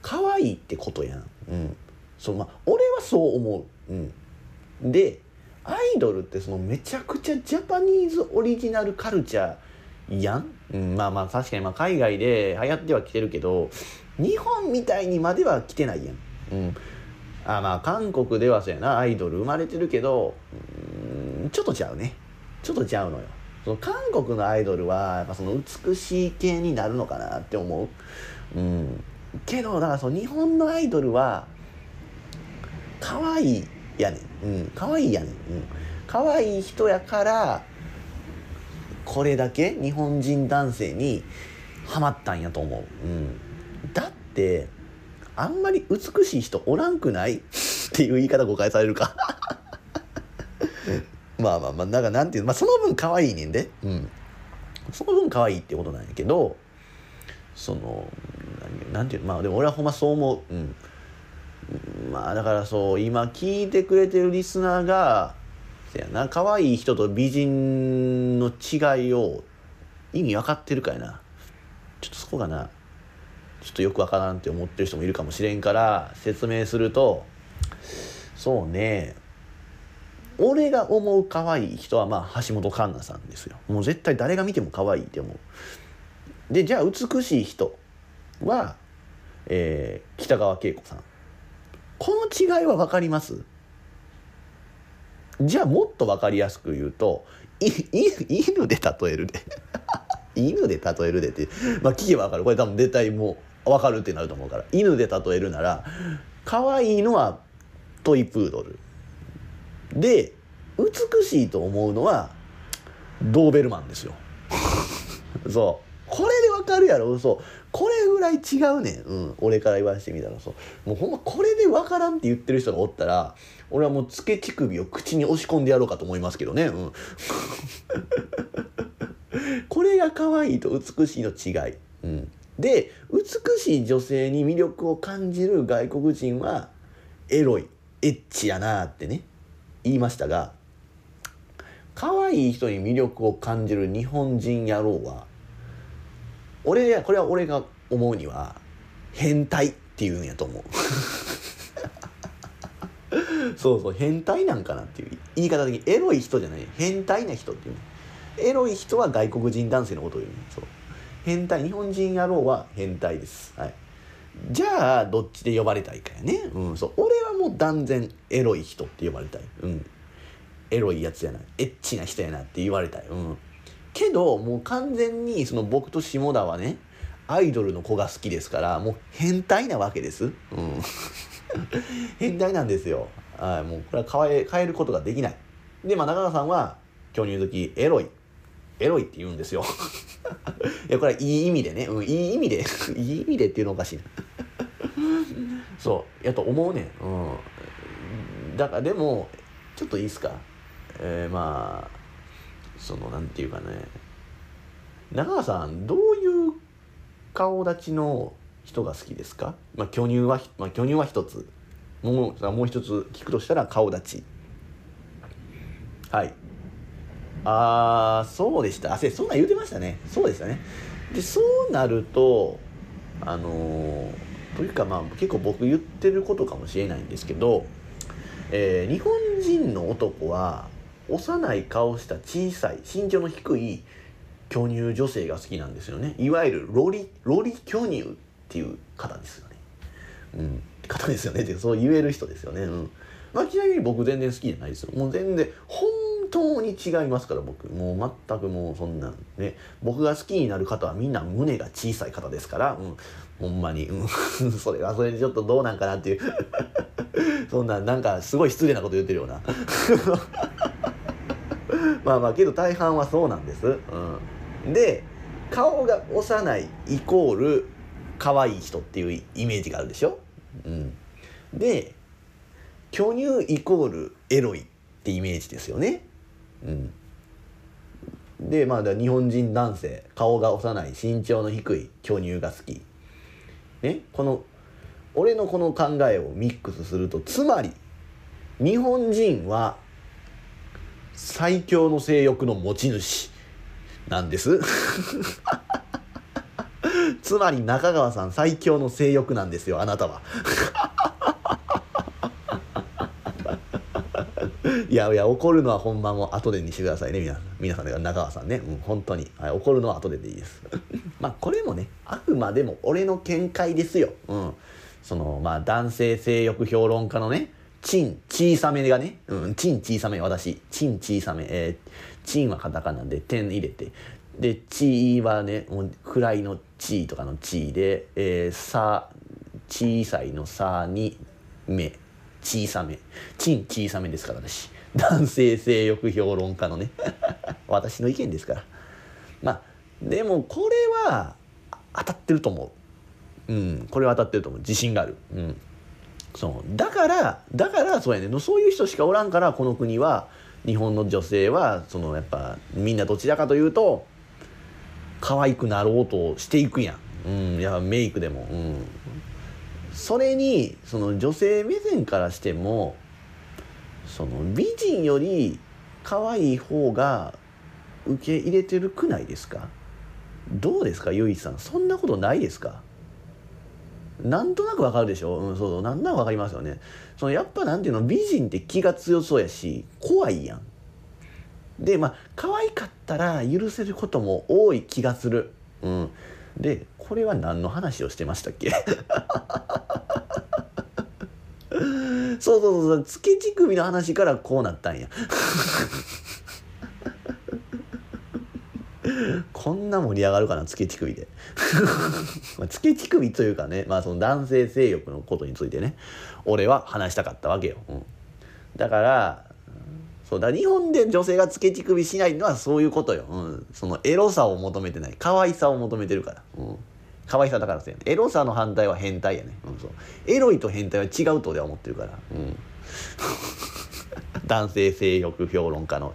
可愛いってことやん。うん。そうまあ俺はそう思う。うん。でイドルってそのめちゃくちゃジャパニーズオリジナルカルチャーやん、うん、まあまあ確かにまあ海外で流行ってはきてるけど日本みたいにまでは来てないやん。うん、あまあ韓国ではそうやなアイドル生まれてるけど、うん、ちょっとちゃうねちょっとちゃうのよ。その韓国のアイドルはやっぱその美しい系になるのかなって思う。うん、けどだからその日本のアイドルは可愛いやねん。うん、可愛いやねん。うん、可愛い人やからこれだけ日本人男性にハマったんやと思う。うん、だってあんまり美しい人おらんくない？っていう言い方誤解されるか まあまあまあだかなんていうまあその分可愛いねんで。うん。その分可愛いってことなんやけどそのなんていうまあでも俺はほんまそう思う。うんまあだからそう今聞いてくれてるリスナーがせやな可愛い人と美人の違いを意味分かってるかいな。ちょっとそこがなちょっとよく分からんって思ってる人もいるかもしれんから説明するとそうね。俺が思う可愛い人はまあ橋本環奈さんですよ。もう絶対誰が見ても可愛いって思う。でじゃあ美しい人は、えー、北川景子さん。この違いは分かります？じゃあもっと分かりやすく言うと犬で例えるで 犬で例えるでってまあ聞けば分かる。これ多分絶対もう分かるってなると思うから。犬で例えるなら可愛いのはトイプードル。で美しいと思うのはドーベルマンですよ。そう。これでわかるやろ？嘘。これぐらい違うねん、うん、俺から言わせてみたらそう。もうほんまこれでわからんって言ってる人がおったら俺はもうつけ乳首を口に押し込んでやろうかと思いますけどね、うん、これが可愛いと美しいの違い、うん、で美しい女性に魅力を感じる外国人はエロいエッチやなってね言いましたが可愛い人に魅力を感じる日本人野郎は俺これは俺が思うには変態っていうんやと思う。そうそう変態なんかなっていう。言い方的にエロい人じゃない。変態な人っていうエロい人は外国人男性のことを言うそう。変態日本人野郎は変態です。はい。じゃあどっちで呼ばれたいかやね。うんそう。俺はもう断然エロい人って呼ばれたい。うん。エロいやつやな。エッチな人やなって言われたい。うんけどもう完全にその僕と下田はねアイドルの子が好きですからもう変態なわけです、うん、変態なんですよ。はいもうこれは変え変えることができない。でまあ中川さんは巨乳好きエロい。エロいって言うんですよ。いやこれはいい意味でね、うん、いい意味で いい意味でっていうのおかしいな。そうやと思うねん、うん、だからでもちょっといいっすか？えー、まあそのなんていうかね。中川さんどういう顔立ちの人が好きですか、まあ、巨乳は、まあ、巨乳は一つ。もうもう一つ聞くとしたら顔立ち。はい。ああそうでした。あせそんな言うてましたね。そうでしたね。でそうなるとあのー、というかまあ結構僕言ってることかもしれないんですけど、えー、日本人の男は幼い顔した小さい身長の低い巨乳女性が好きなんですよね。いわゆるロリロリ巨乳っていう方ですよね。うん。方ですよね。ってそう言える人ですよね。うん。まあちなみに僕全然好きじゃないですよ。もう全然本当に違いますから僕。もう全くもうそんなんね僕が好きになる方はみんな胸が小さい方ですから。うん。ほんまに。うん。それはそれでちょっとどうなんかなっていう。そんななんかすごい失礼なこと言ってるような。まあまあけど大半はそうなんです。うん、で顔が幼いイコール可愛い人っていうイメージがあるでしょ？うん、で巨乳イコールエロいってイメージですよね。うん、でまあ日本人男性顔が幼い身長の低い巨乳が好き。ねこの俺のこの考えをミックスするとつまり日本人は最強の性欲の持ち主なんです。つまり中川さん最強の性欲なんですよあなたは。いやいや怒るのは本番も後でにしてくださいね皆さん皆さんだから中川さんね、うん、本当に、はい、怒るのは後ででいいです。まあこれもねあくまでも俺の見解ですよ、うん、そのまあ男性性欲評論家のねチン小さめがね、うん、チン小さめ私。チン小さめえー、チンはカタカナで点入れて。で「チ」はねもう位の「チ」とかの「チ」で「えー、さ」小さいの「さ」に「目」小さめチン小さめですから私。男性性欲評論家のね。私の意見ですから。まあでもこれは当たってると思う。うんこれは当たってると思う。自信がある。うん。そう。だからだからそうやね。そういう人しかおらんからこの国は日本の女性はそのやっぱみんなどちらかというと可愛くなろうとしていくやん、うん、やメイクでも、うん、それにその女性目線からしてもその美人より可愛い方が受け入れてるくないですか？どうですかゆいさん。そんなことないですか？なんとなくわかるでしょ？うん、そうそう。なんとなくわかりますよね。そのやっぱなんていうの、美人って気が強そうやし、怖いやん。で、まあ、可愛かったら許せることも多い気がする。うん。で、これは何の話をしてましたっけ？そうそうそう、つけ乳首の話からこうなったんや。こんな盛り上がるかなつけ乳首で。つけ乳首というかねまあその男性性欲のことについてね俺は話したかったわけよ、うん、だからそうだ日本で女性がつけ乳首しないのはそういうことよ、うん、そのエロさを求めてない。可愛さを求めてるから、うん、可愛さだからせエロさの反対は変態やね、うん、そう。エロいと変態は違うと俺は思ってるから、うん、男性性欲評論家の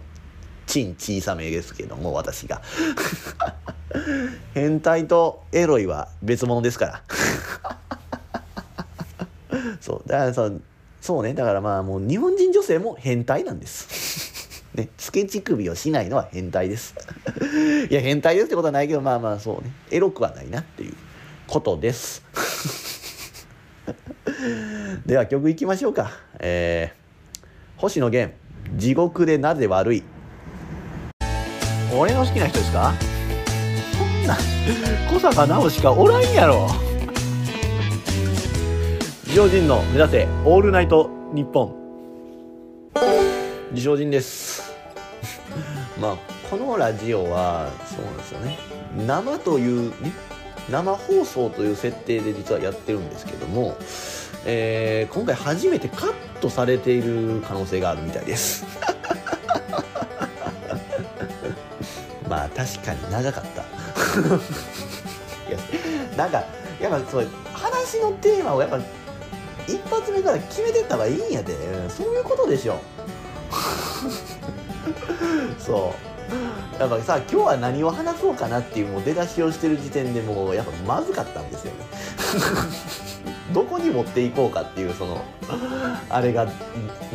チン小さめですけども私が。変態とエロいは別物ですから。そうだからさそうねだからまあもう日本人女性も変態なんです。ねつけ乳首をしないのは変態です。いや変態ですってことはないけどまあまあそうねエロくはないなっていうことです。では曲いきましょうか。えー、星野源地獄でなぜ悪い？俺の好きな人ですか？そんな小坂直しかおらんやろ。自称人の目指せオールナイト日本自称人です。まあこのラジオはそうなんですよね。生というね生放送という設定で実はやってるんですけども、えー、今回初めてカットされている可能性があるみたいです。まあ確かに長かった。いやなんかやっぱそう話のテーマをやっぱ一発目から決めてった方がいいんやで。そういうことでしょ。そう。やっぱさ今日は何を話そうかなっていうもう出だしをしてる時点でもうやっぱまずかったんですよね。どこに持っていこうかっていうそのあれが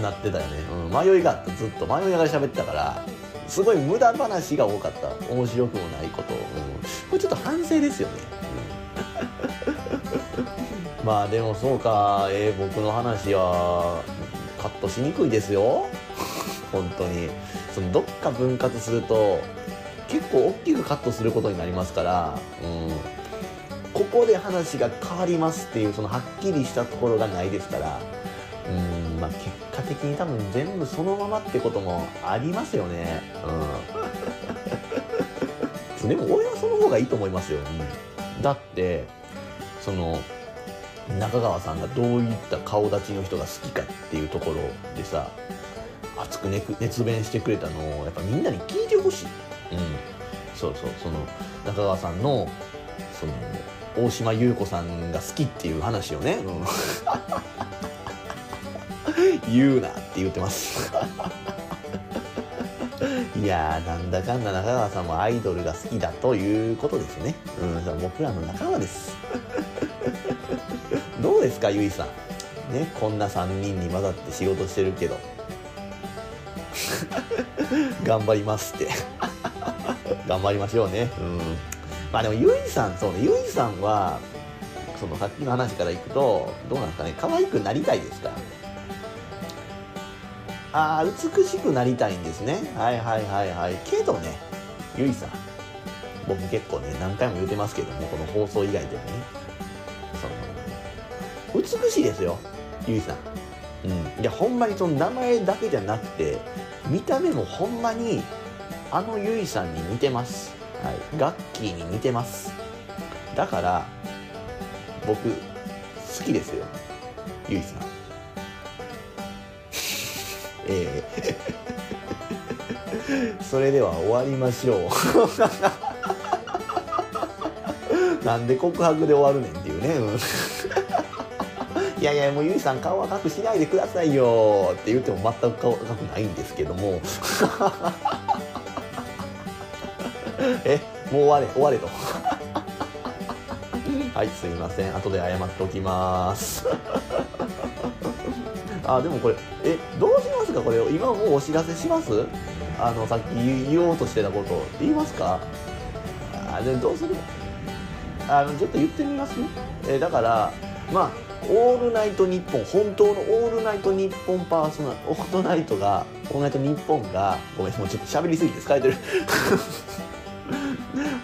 なってたよね、うん、迷いがあってずっと迷いながら喋ってたから。すごい無駄話が多かった。面白くもないこと、うん、これちょっと反省ですよね、うん、まあでもそうか、えー、僕の話はカットしにくいですよ。本当に。そのどっか分割すると結構大きくカットすることになりますから、うん、ここで話が変わりますっていうそのはっきりしたところがないですから。うん。まあ結果的に多分全部そのままってこともありますよね。うん。でも俺はその方がいいと思いますよ、うん、だってその中川さんがどういった顔立ちの人が好きかっていうところでさ熱く熱弁してくれたのをやっぱみんなに聞いてほしい、うん、そうそう。その中川さんのその大島優子さんが好きっていう話をね、うん 言うなって言ってます。いやーなんだかんだ中川さんもアイドルが好きだということですね。うん僕らの仲間です。どうですかゆいさん。ねこんな3人に混ざって仕事してるけど。頑張りますって。頑張りましょうね。うん。まあでもゆいさんそうねゆいさんはそのさっきの話からいくとどうなんですかね。可愛くなりたいですか？ああ美しくなりたいんですね。はいはいはいはい。けどねゆいさん僕結構ね何回も言うてますけどもこの放送以外でもね。その美しいですよゆいさん。うん。いやほんまにその名前だけじゃなくて見た目もほんまにあのゆいさんに似てます。はい。ガッキーに似てます。だから僕好きですよゆいさん。ええ。それでは終わりましょう。なんで告白で終わるねんっていうね、いやいやもうゆいさん顔赤くしないでくださいよ。って言っても全く顔赤くないんですけども。えもう終われ終われと。はいすいません。後で謝っておきます。あでもこれえどうしますか？これ今もうお知らせします？あのさっき言おうとしてたこと。言いますか？あでどうする？あのちょっと言ってみます？えだからまあオールナイトニッポン本当のオールナイトニッポンパーソナルオールナイトがオールナイトニッポンがごめんもうちょっと喋りすぎて疲れてる。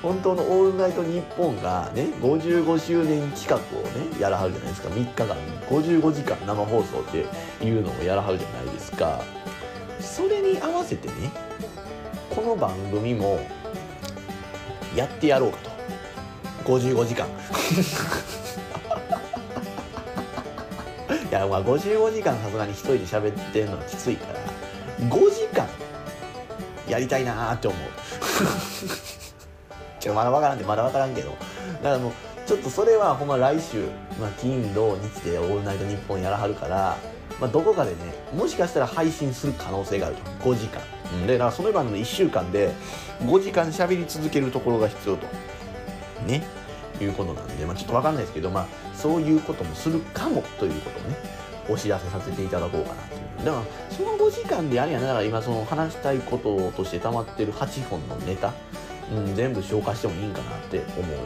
本当のオールナイトニッポンがね55周年企画をねやらはるじゃないですか。3日間。55時間生放送っていうのをやらはるじゃないですか。それに合わせてねこの番組もやってやろうかと55時間。いやまあ55時間さすがに一人で喋ってるのはきついから。5時間やりたいなーって思う。ちょまだ分からんけどまだ分からんけど。だからもうちょっとそれはほんま来週、まあ、金土日で「オールナイトニッポン」やらはるから、まあ、どこかでねもしかしたら配信する可能性があると。5時間、うん、でだからその番組1週間で5時間喋り続けるところが必要と。ね。いうことなんで、まあ、ちょっと分かんないですけど、まあ、そういうこともするかもということをねお知らせさせていただこうかなという。だからその5時間でやるやなだから今その話したいこととして溜まってる8本のネタ、うん、全部消化してもいいんかなって思う、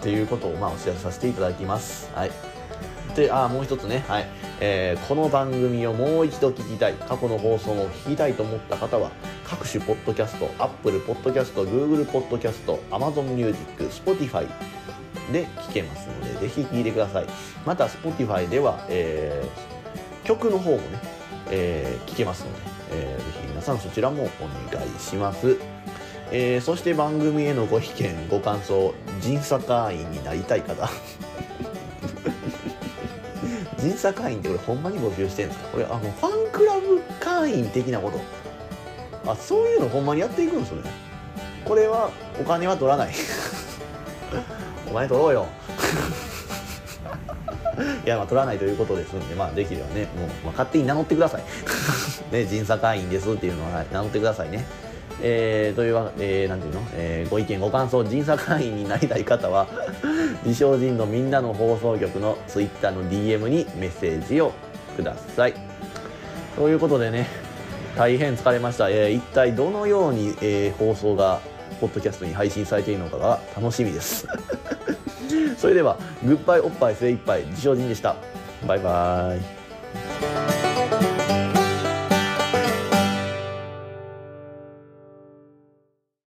っていうことをまあお知らせさせていただきます。はい。であもう一つね、はい。えー、この番組をもう一度聞きたい。過去の放送を聞きたいと思った方は各種ポッドキャスト Apple ポッドキャスト Google ポッドキャスト Amazon Music Spotify で聞けますのでぜひ聞いてください。また Spotify では、えー、曲の方もね、えー、聞けますので、えー、ぜひ皆さんそちらもお願いします。えー、そして番組へのご意見ご感想審査会員になりたい方。審査会員ってこれほんまに募集してるんですか？これあのファンクラブ会員的なこと。あそういうのほんまにやっていくんですね。これはお金は取らない。お金取ろうよ。いやまあ取らないということですんでまあできればねもう、まあ、勝手に名乗ってください。ね審査会員ですっていうのは、はい、名乗ってくださいね。えー、というわ、えー、なんていうの、えー、ご意見ご感想審査会員になりたい方は 自称人のみんなの放送局のツイッターの DM にメッセージをください。ということでね大変疲れました、えー、一体どのように、えー、放送がポッドキャストに配信されているのかが楽しみです。それではグッバイおっぱい精一杯自称人でした。バイバイ。